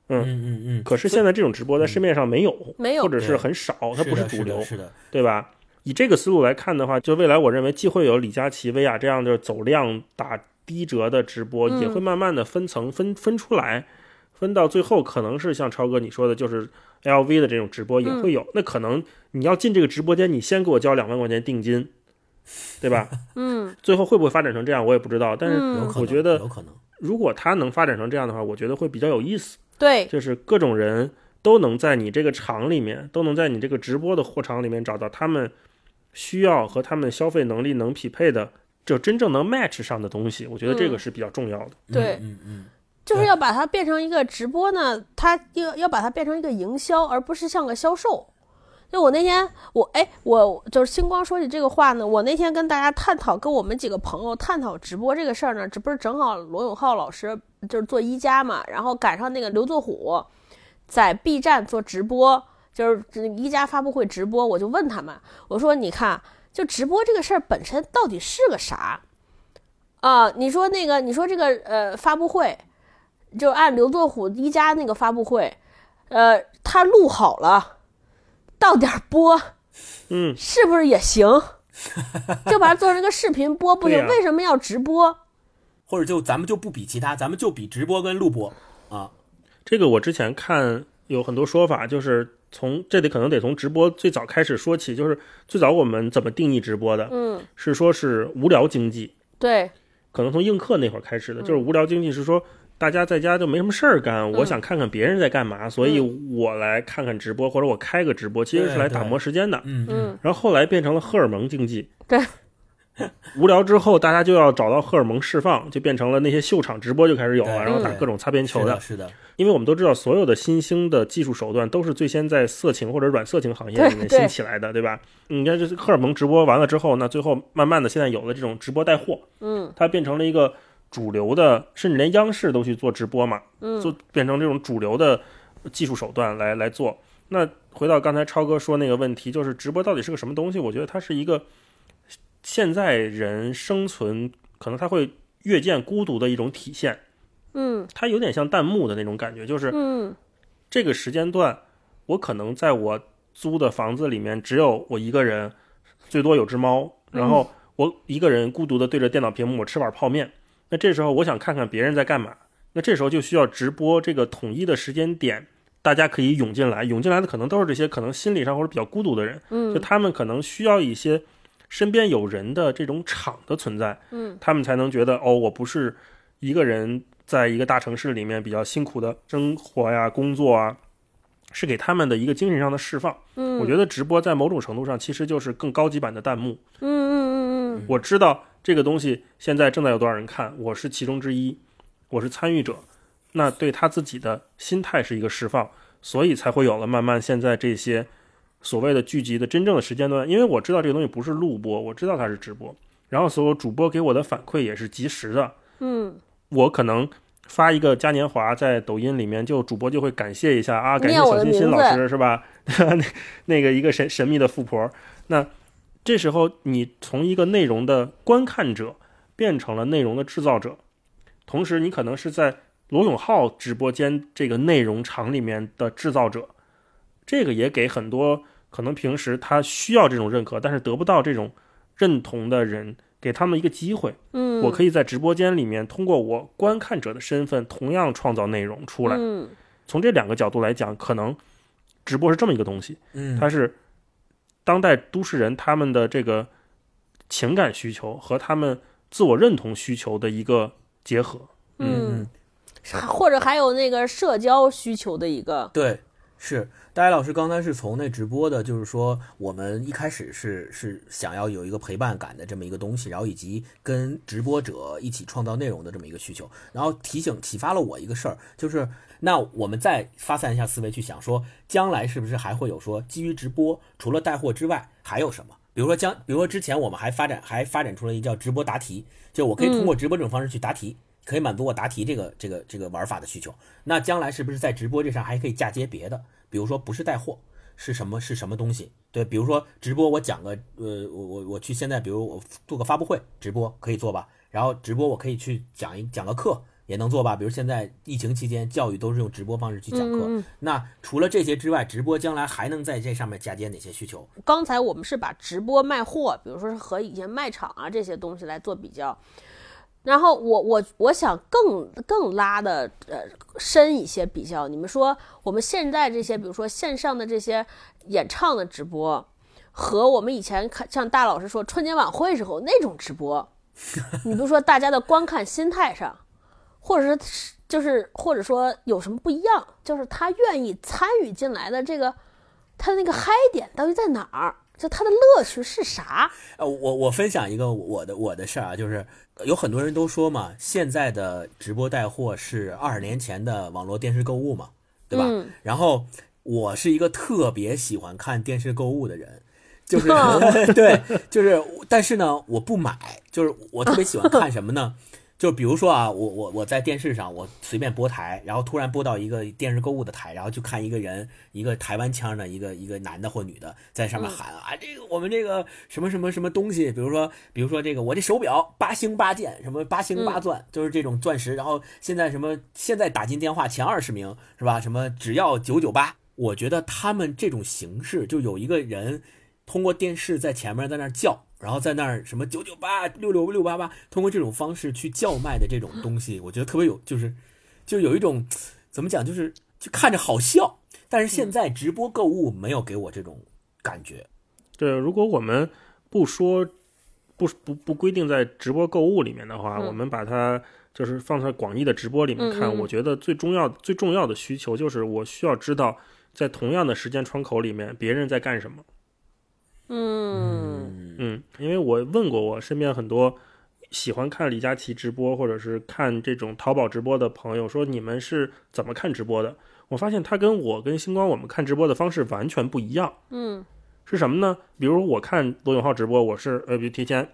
嗯嗯嗯。可是现在这种直播在市面上没有，没有或者是很少，它不是主流，是的，对吧？以这个思路来看的话，就未来我认为既会有李佳琦、薇娅这样的走量打低折的直播，嗯也会慢慢的分层分分出来，分到最后可能是像超哥你说的，就是 LV 的这种直播也会有。那可能你要进这个直播间，你先给我交两万块钱定金，对吧？嗯最后会不会发展成这样，我也不知道。但是我觉得有可能。如果它能发展成这样的话，我觉得会比较有意思。对，就是各种人都能在你这个场里面，都能在你这个直播的货场里面找到他们需要和他们消费能力能匹配的，就真正能 match 上的东西。我觉得这个嗯是比较重要的。对嗯嗯就是要把它变成一个直播呢，它要要把它变成一个营销，而不是像个销售。就我那天，我哎，我就是星光说起这个话呢，我那天跟大家探讨，跟我们几个朋友探讨直播这个事儿呢，这不是正好罗永浩老师就是做一加嘛，然后赶上那个刘作虎在 B 站做直播，就是一加发布会直播，我就问他们，我说你看，就直播这个事儿本身到底是个啥？啊，你说那个，你说这个呃发布会，就按刘作虎一家那个发布会，呃，他录好了，到点儿播，嗯，是不是也行？就把它做成个视频播，不行？为什么要直播？或者就咱们就不比其他，咱们就比直播跟录播啊。这个我之前看有很多说法，就是从这里可能得从直播最早开始说起，就是最早我们怎么定义直播的？嗯，是说是无聊经济，对，可能从映客那会儿开始的，嗯就是无聊经济是说大家在家就没什么事儿干，嗯。我想看看别人在干嘛，所以我来看看直播，或者我开个直播，其实是来打磨时间的。嗯。嗯，然后后来变成了荷尔蒙经济，对，无聊之后大家就要找到荷尔蒙释放，就变成了那些秀场直播就开始有了，然后打各种擦边球是的，是的，因为我们都知道，所有的新兴的技术手段都是最先在色情或者软色情行业里面兴起来的，对吧？你看，这是荷尔蒙直播完了之后，那最后慢慢的，现在有了这种直播带货，嗯，它变成了一个主流的，甚至连央视都去做直播嘛，嗯做变成这种主流的技术手段来来做。那回到刚才超哥说那个问题，就是直播到底是个什么东西？我觉得它是一个现在人生存可能他会越见孤独的一种体现。嗯。它有点像弹幕的那种感觉，就是嗯。这个时间段，我可能在我租的房子里面只有我一个人，最多有只猫，然后我一个人孤独的对着电脑屏幕，我吃碗泡面。那这时候我想看看别人在干嘛，那这时候就需要直播这个统一的时间点，大家可以涌进来，涌进来的可能都是这些可能心理上或者比较孤独的人，嗯。就嗯他们可能需要一些身边有人的这种场的存在，嗯，他们才能觉得哦，我不是一个人在一个大城市里面比较辛苦的生活呀、工作啊，是给他们的一个精神上的释放。嗯，我觉得直播在某种程度上其实就是更高级版的弹幕。嗯嗯嗯嗯我知道这个东西现在正在有多少人看，我是其中之一，我是参与者，那对他自己的心态是一个释放，所以才会有了慢慢现在这些所谓的聚集的真正的时间段。因为我知道这个东西不是录播，我知道它是直播，然后所有主播给我的反馈也是及时的。嗯，我可能发一个嘉年华在抖音里面，就主播就会感谢一下啊，感谢小欣欣老师是吧？那 那个一个神神秘的富婆，那这时候你从一个内容的观看者变成了内容的制造者，同时你可能是在罗永浩直播间这个内容场里面的制造者，这个也给很多可能平时他需要这种认可，但是得不到这种认同的人，给他们一个机会。嗯，我可以在直播间里面通过我观看者的身份，同样创造内容出来。嗯从这两个角度来讲，可能直播是这么一个东西，嗯，它是当代都市人他们的这个情感需求和他们自我认同需求的一个结合。嗯，或者还有那个社交需求的一个，对，是大家老师刚才是从那直播的，就是说我们一开始是是想要有一个陪伴感的这么一个东西，然后以及跟直播者一起创造内容的这么一个需求，然后提醒启发了我一个事儿，就是那我们再发散一下思维去想说，将来是不是还会有说基于直播除了带货之外还有什么？比如说将，比如说之前我们还发展还发展出了一叫直播答题，就我可以通过直播这种方式去答题。可以满足我答题这个这个这个玩法的需求。那将来是不是在直播这上还可以嫁接别的？比如说不是带货，是什么是什么东西？对，比如说直播，我讲个呃，我我我去现在，比如我做个发布会直播可以做吧？然后直播我可以去讲一讲个课也能做吧？比如现在疫情期间教育都是用直播方式去讲课。那除了这些之外，直播将来还能在这上面嫁接哪些需求？刚才我们是把直播卖货，比如说是和以前卖场啊这些东西来做比较，然后我我我想更更拉的呃深一些比较，你们说我们现在这些，比如说线上的这些演唱的直播，和我们以前看像大老师说春节晚会时候那种直播，你比如说大家的观看心态上，或者是就是或者说有什么不一样，就是他愿意参与进来的这个。他的那个嗨点到底在哪儿？就他的乐趣是啥？呃，我我分享一个我的我的事儿啊，就是有很多人都说嘛，现在的直播带货是二十年前的网络电视购物嘛，对吧？嗯然后我是一个特别喜欢看电视购物的人，就是 对，就是，但是呢，我不买，就是我特别喜欢看什么呢？就比如说啊，我我我在电视上，我随便播台，然后突然播到一个电视购物的台，然后就看一个人，一个台湾腔的一个一个男的或女的在上面喊、啊，这个我们这个什么什么什么东西，比如说比如说这个我这手表八星八件，什么八星八钻，就是这种钻石，然后现在什么现在打进电话前二十名是吧？什么只要九九八，我觉得他们这种形式就有一个人通过电视在前面在那叫。然后在那儿什么九九八六六六八八，通过这种方式去叫卖的这种东西，我觉得特别有，就是就有一种怎么讲，就是就看着好笑。但是现在直播购物没有给我这种感觉。对，如果我们不说不不不规定在直播购物里面的话，嗯我们把它就是放在广义的直播里面看，嗯嗯我觉得最重要最重要的需求就是我需要知道在同样的时间窗口里面别人在干什么。嗯嗯，因为我问过我身边很多喜欢看李佳琦直播或者是看这种淘宝直播的朋友，说你们是怎么看直播的？我发现他跟我跟星光我们看直播的方式完全不一样。嗯是什么呢？比如我看罗永浩直播，我是呃，比如提前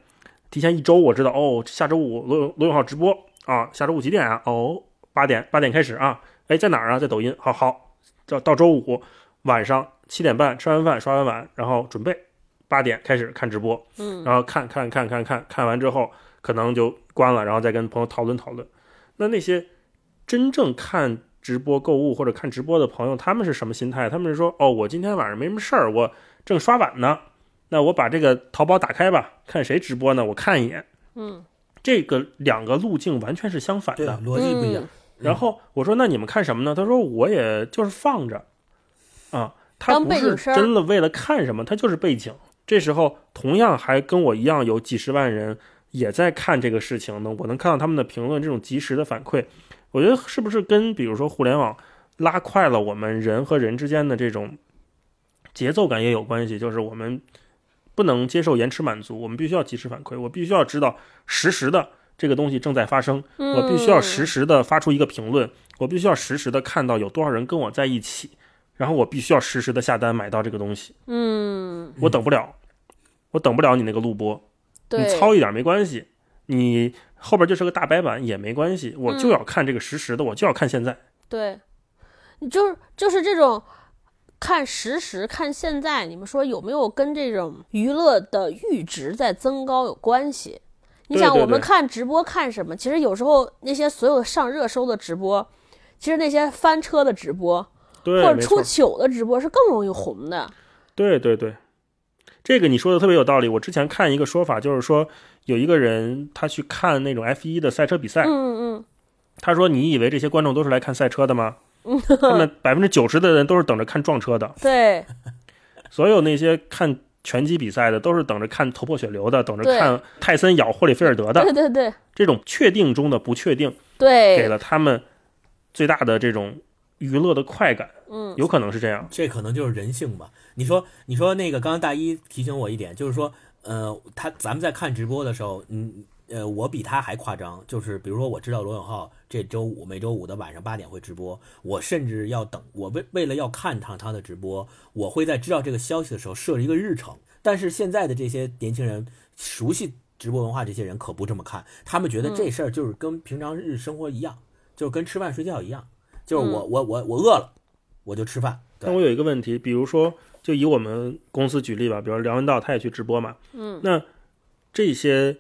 提前一周我知道哦，下周五罗永罗永浩直播啊，下周五几点啊？哦，八点八点开始啊，哎，在哪儿啊？在抖音。好好，到到周五晚上七点半吃完饭刷完碗，然后准备八点开始看直播，嗯然后看看看看看看完之后，可能就关了，然后再跟朋友讨论讨论。那那些真正看直播购物或者看直播的朋友，他们是什么心态？他们是说，哦，我今天晚上没什么事儿，我正刷碗呢，那我把这个淘宝打开吧，看谁直播呢？我看一眼。嗯这个两个路径完全是相反对，的。逻辑不一样。然后我说：“那你们看什么呢？”他说：“我也就是放着，啊，他不是真的为了看什么，他就是背景。这时候同样还跟我一样有几十万人也在看这个事情呢，我能看到他们的评论，这种及时的反馈，我觉得是不是跟比如说互联网拉快了我们人和人之间的这种节奏感也有关系？就是我们不能接受延迟满足，我们必须要及时反馈，我必须要知道实时的这个东西正在发生。我必须要实时的发出一个评论，我必须要实时的看到有多少人跟我在一起，然后我必须要实时的下单买到这个东西，嗯，我等不了，我等不了你那个录播，你，糙一点没关系，你后边就是个大白板也没关系，我就要看这个实时的，我就要看现在。对，你就是就是这种看实时看现在，你们说有没有跟这种娱乐的阈值在增高有关系？你想，我们看直播看什么？其实有时候那些所有上热搜的直播，其实那些翻车的直播对，或者出糗的直播是更容易红的。对对对，这个你说的特别有道理。我之前看一个说法，就是说有一个人他去看那种 F 一的赛车比赛，嗯嗯他说：“你以为这些观众都是来看赛车的吗？他们百分之九十的人都是等着看撞车的。对所有那些看拳击比赛的，都是等着看头破血流的，等着看泰森咬霍利菲尔德的。对对对这种确定中的不确定，对给，了他们最大的这种娱乐的快感。嗯有可能是这样。这可能就是人性吧。你说，你说那个，刚刚大一提醒我一点，就是说，呃，他咱们在看直播的时候，嗯，呃，我比他还夸张，就是比如说，我知道罗永浩这周五每周五的晚上八点会直播，我甚至要等，我为为了要看他他的直播，我会在知道这个消息的时候设一个日程。但是现在的这些年轻人熟悉直播文化，这些人可不这么看，他们觉得这事儿就是跟平常日生活一样，就是跟吃饭睡觉一样，就是我我我我饿了，我就吃饭。对但我有一个问题，比如说，就以我们公司举例吧，比如梁文道他也去直播嘛，嗯，那这些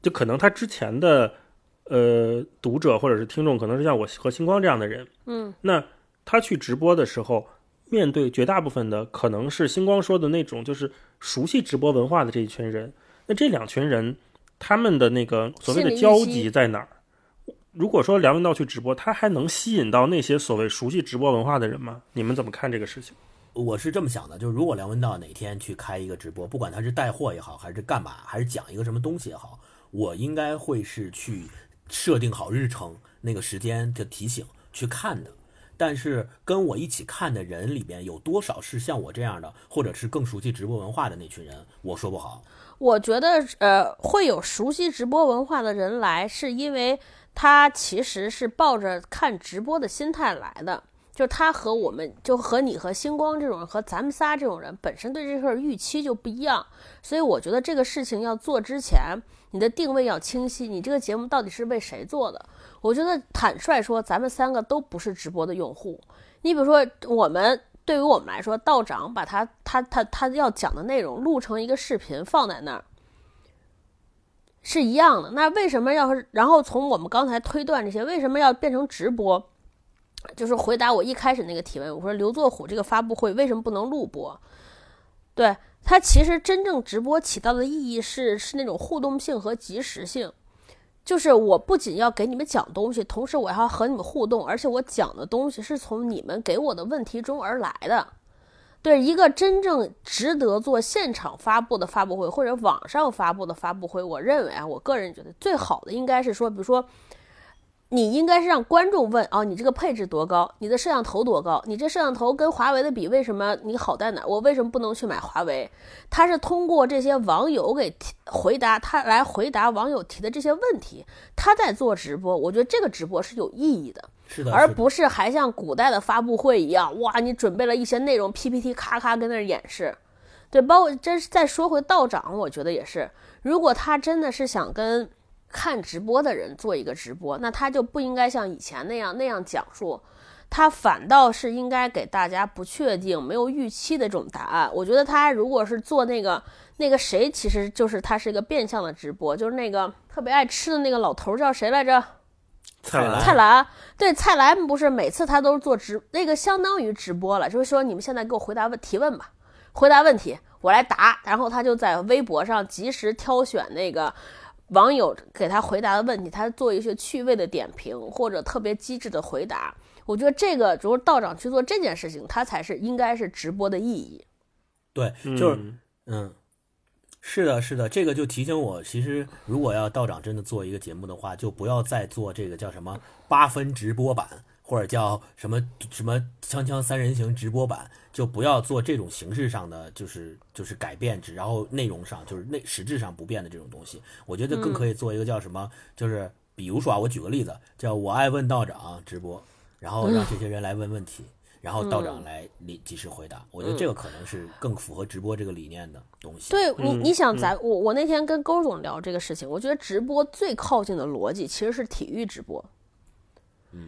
就可能他之前的呃读者或者是听众，可能是像我和星光这样的人，嗯，那他去直播的时候，面对绝大部分的可能是星光说的那种，就是熟悉直播文化的这一群人，那这两群人他们的那个所谓的交集在哪儿？如果说梁文道去直播，他还能吸引到那些所谓熟悉直播文化的人吗？你们怎么看这个事情？我是这么想的，就是如果梁文道哪天去开一个直播，不管他是带货也好，还是干嘛，还是讲一个什么东西也好，我应该会是去设定好日程那个时间的提醒去看的。但是跟我一起看的人里边有多少是像我这样的，或者是更熟悉直播文化的那群人，我说不好。我觉得呃，会有熟悉直播文化的人来，是因为他其实是抱着看直播的心态来的。就他和我们，就和你和星光这种人，和咱们仨这种人，本身对这事儿预期就不一样。所以我觉得这个事情要做之前，你的定位要清晰。你这个节目到底是为谁做的？我觉得坦率说，咱们三个都不是直播的用户。你比如说，我们对于我们来说，道长把他他他他要讲的内容录成一个视频放在那儿，是一样的。那为什么要？然后从我们刚才推断这些，为什么要变成直播？就是回答我一开始那个提问，我说刘作虎这个发布会为什么不能录播？对它其实真正直播起到的意义是是那种互动性和及时性。就是我不仅要给你们讲东西，同时我要和你们互动，而且我讲的东西是从你们给我的问题中而来的。对一个真正值得做现场发布的发布会或者网上发布的发布会，我认为啊，我个人觉得最好的应该是说，比如说。你应该是让观众问哦，你这个配置多高？你的摄像头多高？你这摄像头跟华为的比，为什么你好在哪？我为什么不能去买华为？他是通过这些网友给提回答，他来回答网友提的这些问题，他在做直播。我觉得这个直播是有意义的，是的，而不是还像古代的发布会一样，哇，你准备了一些内容，PPT 咔咔跟那儿演示。对，包括这再说回道长，我觉得也是，如果他真的是想跟。看直播的人做一个直播，那他就不应该像以前那样那样讲述，他反倒是应该给大家不确定、没有预期的这种答案。我觉得他如果是做那个那个谁，其实就是他是一个变相的直播，就是那个特别爱吃的那个老头叫谁来着？蔡澜。蔡澜对蔡澜不是每次他都是做直那个相当于直播了，就是说你们现在给我回答问提问吧，回答问题我来答，然后他就在微博上及时挑选那个。网友给他回答的问题，他做一些趣味的点评或者特别机智的回答。我觉得这个，如果道长去做这件事情，他才是应该是直播的意义。对，就是嗯，是的，是的，这个就提醒我，其实如果要道长真的做一个节目的话，就不要再做这个叫什么八分直播版。或者叫什么什么锵锵三人行直播版，就不要做这种形式上的，就是就是改变，然后内容上就是内实质上不变的这种东西。我觉得更可以做一个叫什么，就是比如说啊，我举个例子，叫我爱问道长直播，然后让这些人来问问题，然后道长来你及时回答。我觉得这个可能是更符合直播这个理念的东西。对你，你想咱我我那天跟勾总聊这个事情，我觉得直播最靠近的逻辑其实是体育直播。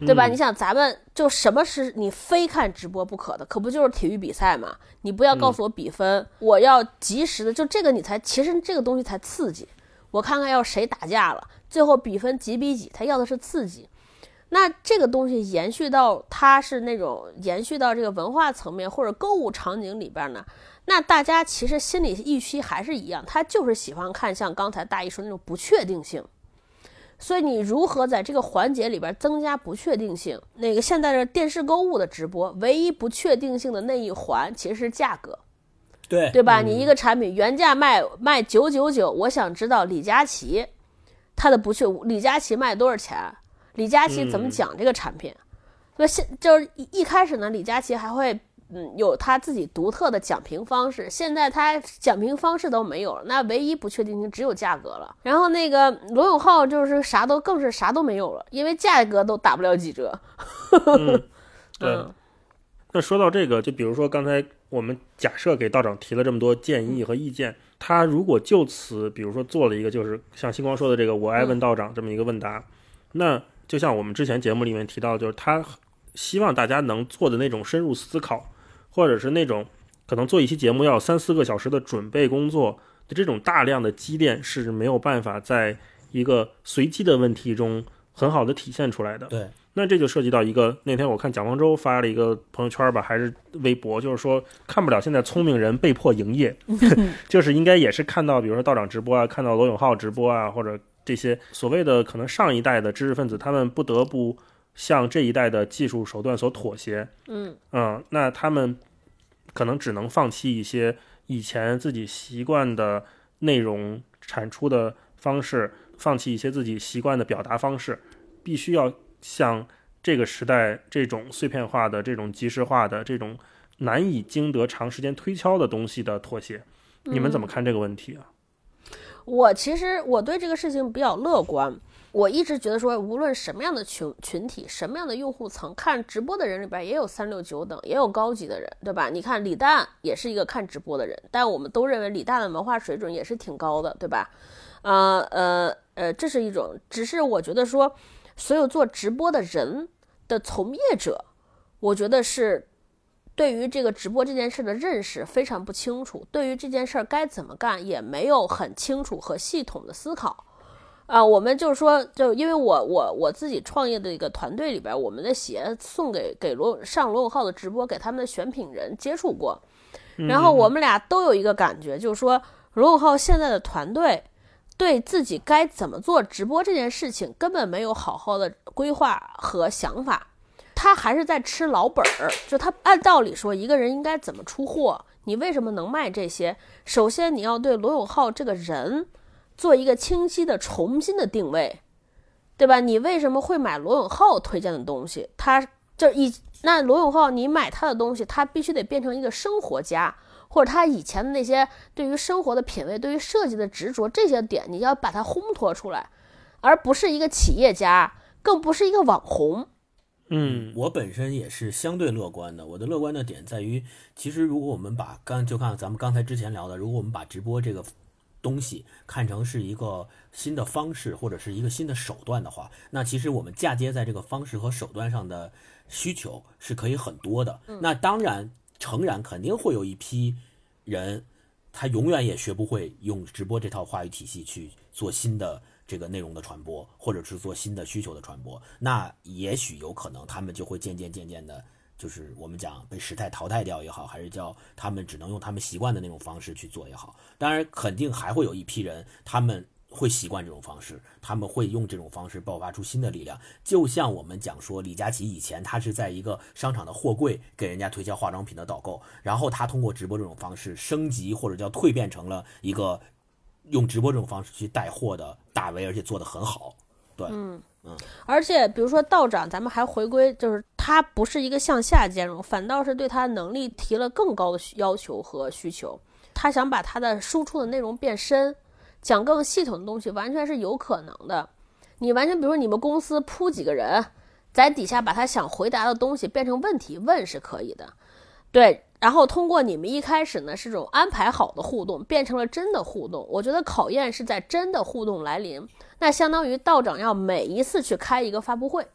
对吧？你想，咱们就什么是你非看直播不可的？可不就是体育比赛嘛？你不要告诉我比分，我要及时的，就这个你才，其实这个东西才刺激。我看看要谁打架了，最后比分几比几，他要的是刺激。那这个东西延续到它是那种延续到这个文化层面或者购物场景里边呢？那大家其实心理预期还是一样，他就是喜欢看像刚才大姨说那种不确定性。所以你如何在这个环节里边增加不确定性？那个现在的电视购物的直播，唯一不确定性的那一环其实是价格，对对吧？你一个产品原价卖卖九九九，我想知道李佳琦他的不确，李佳琦卖多少钱？李佳琦怎么讲这个产品？那现就是一一开始呢，李佳琦还会。嗯，有他自己独特的讲评方式。现在他讲评方式都没有了，那唯一不确定性只有价格了。然后那个罗永浩就是啥都更是啥都没有了，因为价格都打不了几折。嗯，对。那说到这个，就比如说刚才我们假设给道长提了这么多建议和意见，他如果就此，比如说做了一个就是像星光说的这个“我爱问道长”这么一个问答，那就像我们之前节目里面提到，就是他希望大家能做的那种深入思考。或者是那种可能做一期节目要三四个小时的准备工作的这种大量的积淀是没有办法在一个随机的问题中很好的体现出来的。对，那这就涉及到一个那天我看蒋方舟发了一个朋友圈吧，还是微博，就是说看不了现在聪明人被迫营业，就是应该也是看到比如说道长直播啊，看到罗永浩直播啊，或者这些所谓的可能上一代的知识分子，他们不得不。向这一代的技术手段所妥协，嗯嗯，那他们可能只能放弃一些以前自己习惯的内容产出的方式，放弃一些自己习惯的表达方式，必须要向这个时代这种碎片化的、这种即时化的、这种难以经得长时间推敲的东西的妥协。你们怎么看这个问题啊？我其实我对这个事情比较乐观。我一直觉得说，无论什么样的群群体，什么样的用户层，看直播的人里边也有三六九等，也有高级的人，对吧？你看李诞也是一个看直播的人，但我们都认为李诞的文化水准也是挺高的，对吧？呃呃呃，这是一种。只是我觉得说，所有做直播的人的从业者，我觉得是对于这个直播这件事的认识非常不清楚，对于这件事该怎么干也没有很清楚和系统的思考。啊，我们就是说，就因为我我我自己创业的一个团队里边，我们的鞋送给给罗上罗永浩的直播，给他们的选品人接触过，然后我们俩都有一个感觉，就是说罗永浩现在的团队对自己该怎么做直播这件事情根本没有好好的规划和想法，他还是在吃老本儿。就他按道理说，一个人应该怎么出货？你为什么能卖这些？首先，你要对罗永浩这个人做一个清晰的、重新的定位，对吧？你为什么会买罗永浩推荐的东西？他就以那罗永浩，你买他的东西，他必须得变成一个生活家。或者他以前的那些对于生活的品味、对于设计的执着这些点，你要把它烘托出来，而不是一个企业家，更不是一个网红。嗯，我本身也是相对乐观的。我的乐观的点在于，其实如果我们把刚就看咱们刚才之前聊的，如果我们把直播这个东西看成是一个新的方式或者是一个新的手段的话，那其实我们嫁接在这个方式和手段上的需求是可以很多的。那当然。诚然，肯定会有一批人，他永远也学不会用直播这套话语体系去做新的这个内容的传播，或者是做新的需求的传播。那也许有可能，他们就会渐渐渐渐的，就是我们讲被时代淘汰掉也好，还是叫他们只能用他们习惯的那种方式去做也好。当然，肯定还会有一批人，他们。会习惯这种方式，他们会用这种方式爆发出新的力量。就像我们讲说，李佳琦以前他是在一个商场的货柜给人家推销化妆品的导购，然后他通过直播这种方式升级或者叫蜕变成了一个用直播这种方式去带货的大 V，而且做得很好。对，嗯嗯。而且比如说道长，咱们还回归，就是他不是一个向下兼容，反倒是对他能力提了更高的要求和需求。他想把他的输出的内容变深。讲更系统的东西完全是有可能的，你完全比如说你们公司铺几个人，在底下把他想回答的东西变成问题问是可以的，对，然后通过你们一开始呢是这种安排好的互动，变成了真的互动。我觉得考验是在真的互动来临，那相当于道长要每一次去开一个发布会，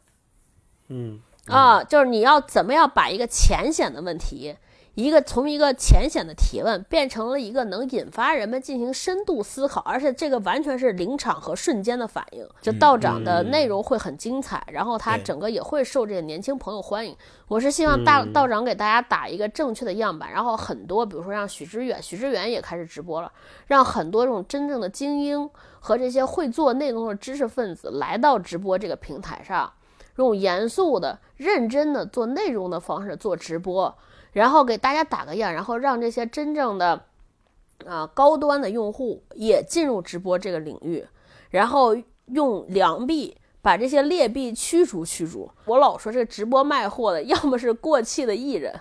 嗯啊，就是你要怎么样把一个浅显的问题。一个从一个浅显的提问变成了一个能引发人们进行深度思考，而且这个完全是临场和瞬间的反应。就道长的内容会很精彩，然后他整个也会受这个年轻朋友欢迎。我是希望大道长给大家打一个正确的样板，然后很多比如说让许知远，许知远也开始直播了，让很多这种真正的精英和这些会做内容的知识分子来到直播这个平台上，用严肃的、认真的做内容的方式做直播。然后给大家打个样，然后让这些真正的啊高端的用户也进入直播这个领域，然后用良币把这些劣币驱逐驱逐。我老说这个直播卖货的，要么是过气的艺人，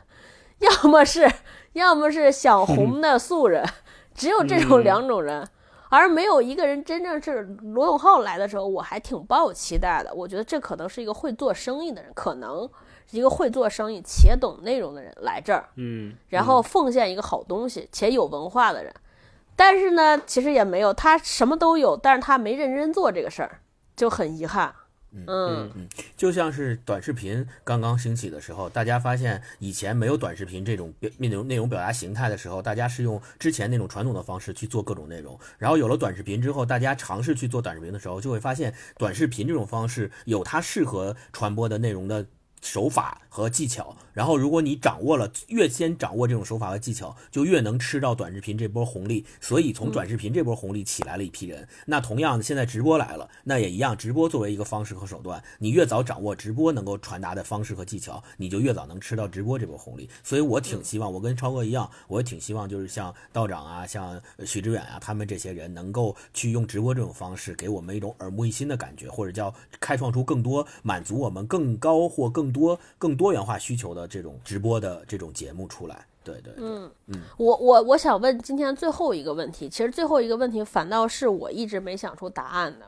要么是要么是想红的素人，只有这种两种人，而没有一个人真正是罗永浩来的时候，我还挺抱有期待的。我觉得这可能是一个会做生意的人，可能。一个会做生意且懂内容的人来这儿，嗯，然后奉献一个好东西且有文化的人，但是呢，其实也没有他什么都有，但是他没认真做这个事儿，就很遗憾。嗯嗯，就像是短视频刚刚兴起的时候，大家发现以前没有短视频这种内容内容表达形态的时候，大家是用之前那种传统的方式去做各种内容，然后有了短视频之后，大家尝试去做短视频的时候，就会发现短视频这种方式有它适合传播的内容的。手法和技巧，然后如果你掌握了，越先掌握这种手法和技巧，就越能吃到短视频这波红利。所以从短视频这波红利起来了一批人。那同样的，现在直播来了，那也一样。直播作为一个方式和手段，你越早掌握直播能够传达的方式和技巧，你就越早能吃到直播这波红利。所以我挺希望，我跟超哥一样，我也挺希望，就是像道长啊，像许知远啊，他们这些人能够去用直播这种方式，给我们一种耳目一新的感觉，或者叫开创出更多满足我们更高或更。多更多元化需求的这种直播的这种节目出来，对对，嗯嗯，我我我想问今天最后一个问题，其实最后一个问题反倒是我一直没想出答案的，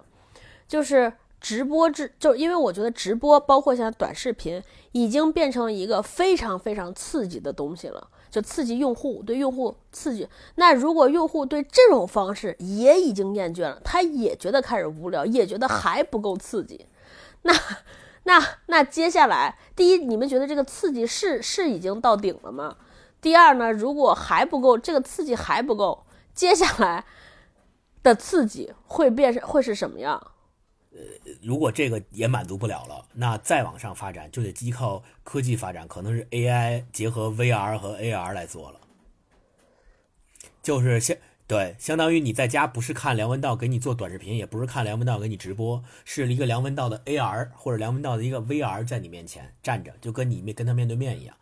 就是直播之，就因为我觉得直播包括像短视频，已经变成一个非常非常刺激的东西了，就刺激用户，对用户刺激。那如果用户对这种方式也已经厌倦了，他也觉得开始无聊，也觉得还不够刺激，那。那那接下来，第一，你们觉得这个刺激是是已经到顶了吗？第二呢，如果还不够，这个刺激还不够，接下来的刺激会变成会是什么样？呃，如果这个也满足不了了，那再往上发展就得依靠科技发展，可能是 AI 结合 VR 和 AR 来做了，就是先。对，相当于你在家不是看梁文道给你做短视频，也不是看梁文道给你直播，是一个梁文道的 AR 或者梁文道的一个 VR 在你面前站着，就跟你面跟他面对面一样。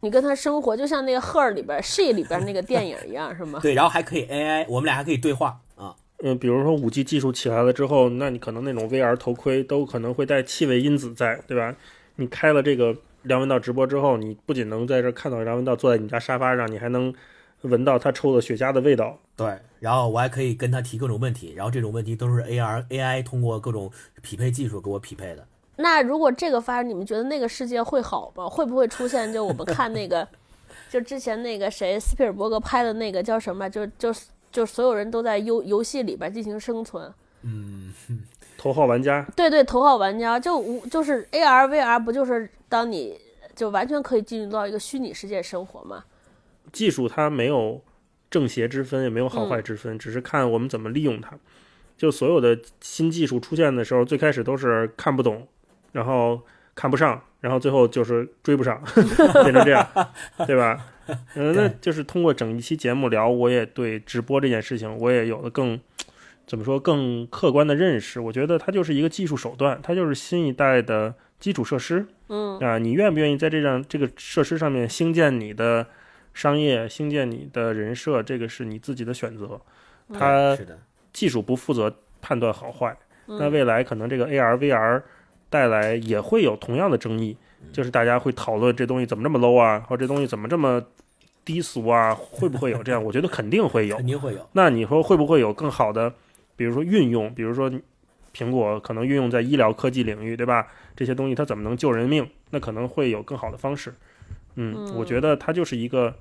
你跟他生活，就像那个《Her》里边《She》里边那个电影一样，是吗？对，然后还可以 AI，我们俩还可以对话啊。嗯，比如说五 G 技术起来了之后，那你可能那种 VR 头盔都可能会带气味因子在，对吧？你开了这个梁文道直播之后，你不仅能在这看到梁文道坐在你家沙发上，你还能闻到他抽的雪茄的味道。对，然后我还可以跟他提各种问题，然后这种问题都是 AR AI 通过各种匹配技术给我匹配的。那如果这个发生，你们觉得那个世界会好吗？会不会出现就我们看那个，就之前那个谁斯皮尔伯格拍的那个叫什么？就就就所有人都在游游戏里边进行生存。嗯，头号玩家，对对，头号玩家就无就是 AR VR 不就是当你就完全可以进入到一个虚拟世界生活吗？技术它没有正邪之分，也没有好坏之分，只是看我们怎么利用它。就所有的新技术出现的时候，最开始都是看不懂，然后看不上，然后最后就是追不上，变成这样，对吧？嗯，那就是通过整一期节目聊，我也对直播这件事情，我也有了更怎么说更客观的认识。我觉得它就是一个技术手段，它就是新一代的基础设施。嗯啊，你愿不愿意在这样这个设施上面兴建你的商业，兴建你的人设，这个是你自己的选择。它，技术不负责判断好坏。嗯那未来可能这个 AR、VR 带来也会有同样的争议，就是大家会讨论这东西怎么这么 low 啊，或者这东西怎么这么低俗啊，会不会有这样？我觉得肯定会有肯。定会有。那你说会不会有更好的，比如说运用，比如说苹果可能运用在医疗科技领域，对吧？这些东西它怎么能救人命？那可能会有更好的方式。嗯，嗯。我觉得它就是一个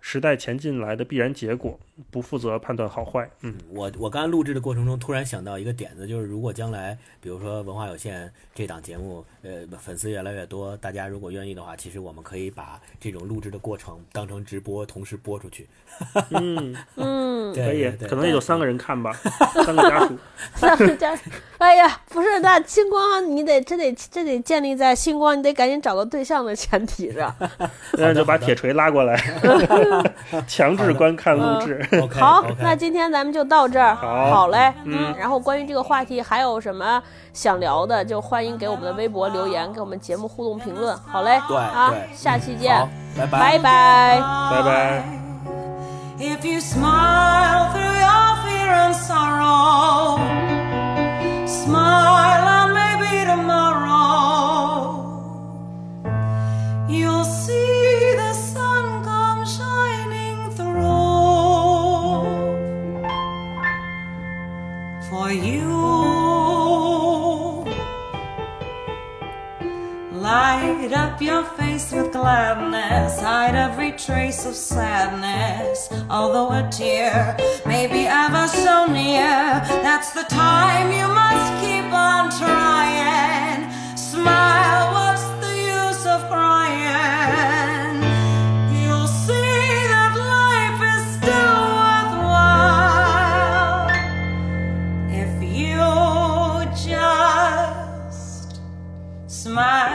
时代前进来的必然结果，不负责判断好坏。嗯，我我刚才录制的过程中，突然想到一个点子，就是如果将来，比如说文化有限这档节目，呃，粉丝越来越多，大家如果愿意的话，其实我们可以把这种录制的过程当成直播，同时播出去。嗯，嗯，可以可能有三个人看吧，三个家属。三个家属，哎呀，不是，那星光你得这得这得建立在星光你得赶紧找个对象的前提上。然后就把铁锤拉过来，强制观看录制。OK，好那今天咱们就到这儿。好嘞，嗯。然后关于这个话题还有什么想聊的，就欢迎给我们的微博留言，给我们节目互动评论。好嘞，对啊，下期见，，拜拜拜拜。拜拜。If you smile through your fear and sorrow, smile your face with gladness, hide every trace of sadness. Although a tear may be ever so near, that's the time you must keep on trying. Smile, what's the use of crying? You'll see that life is still worthwhile if you just smile.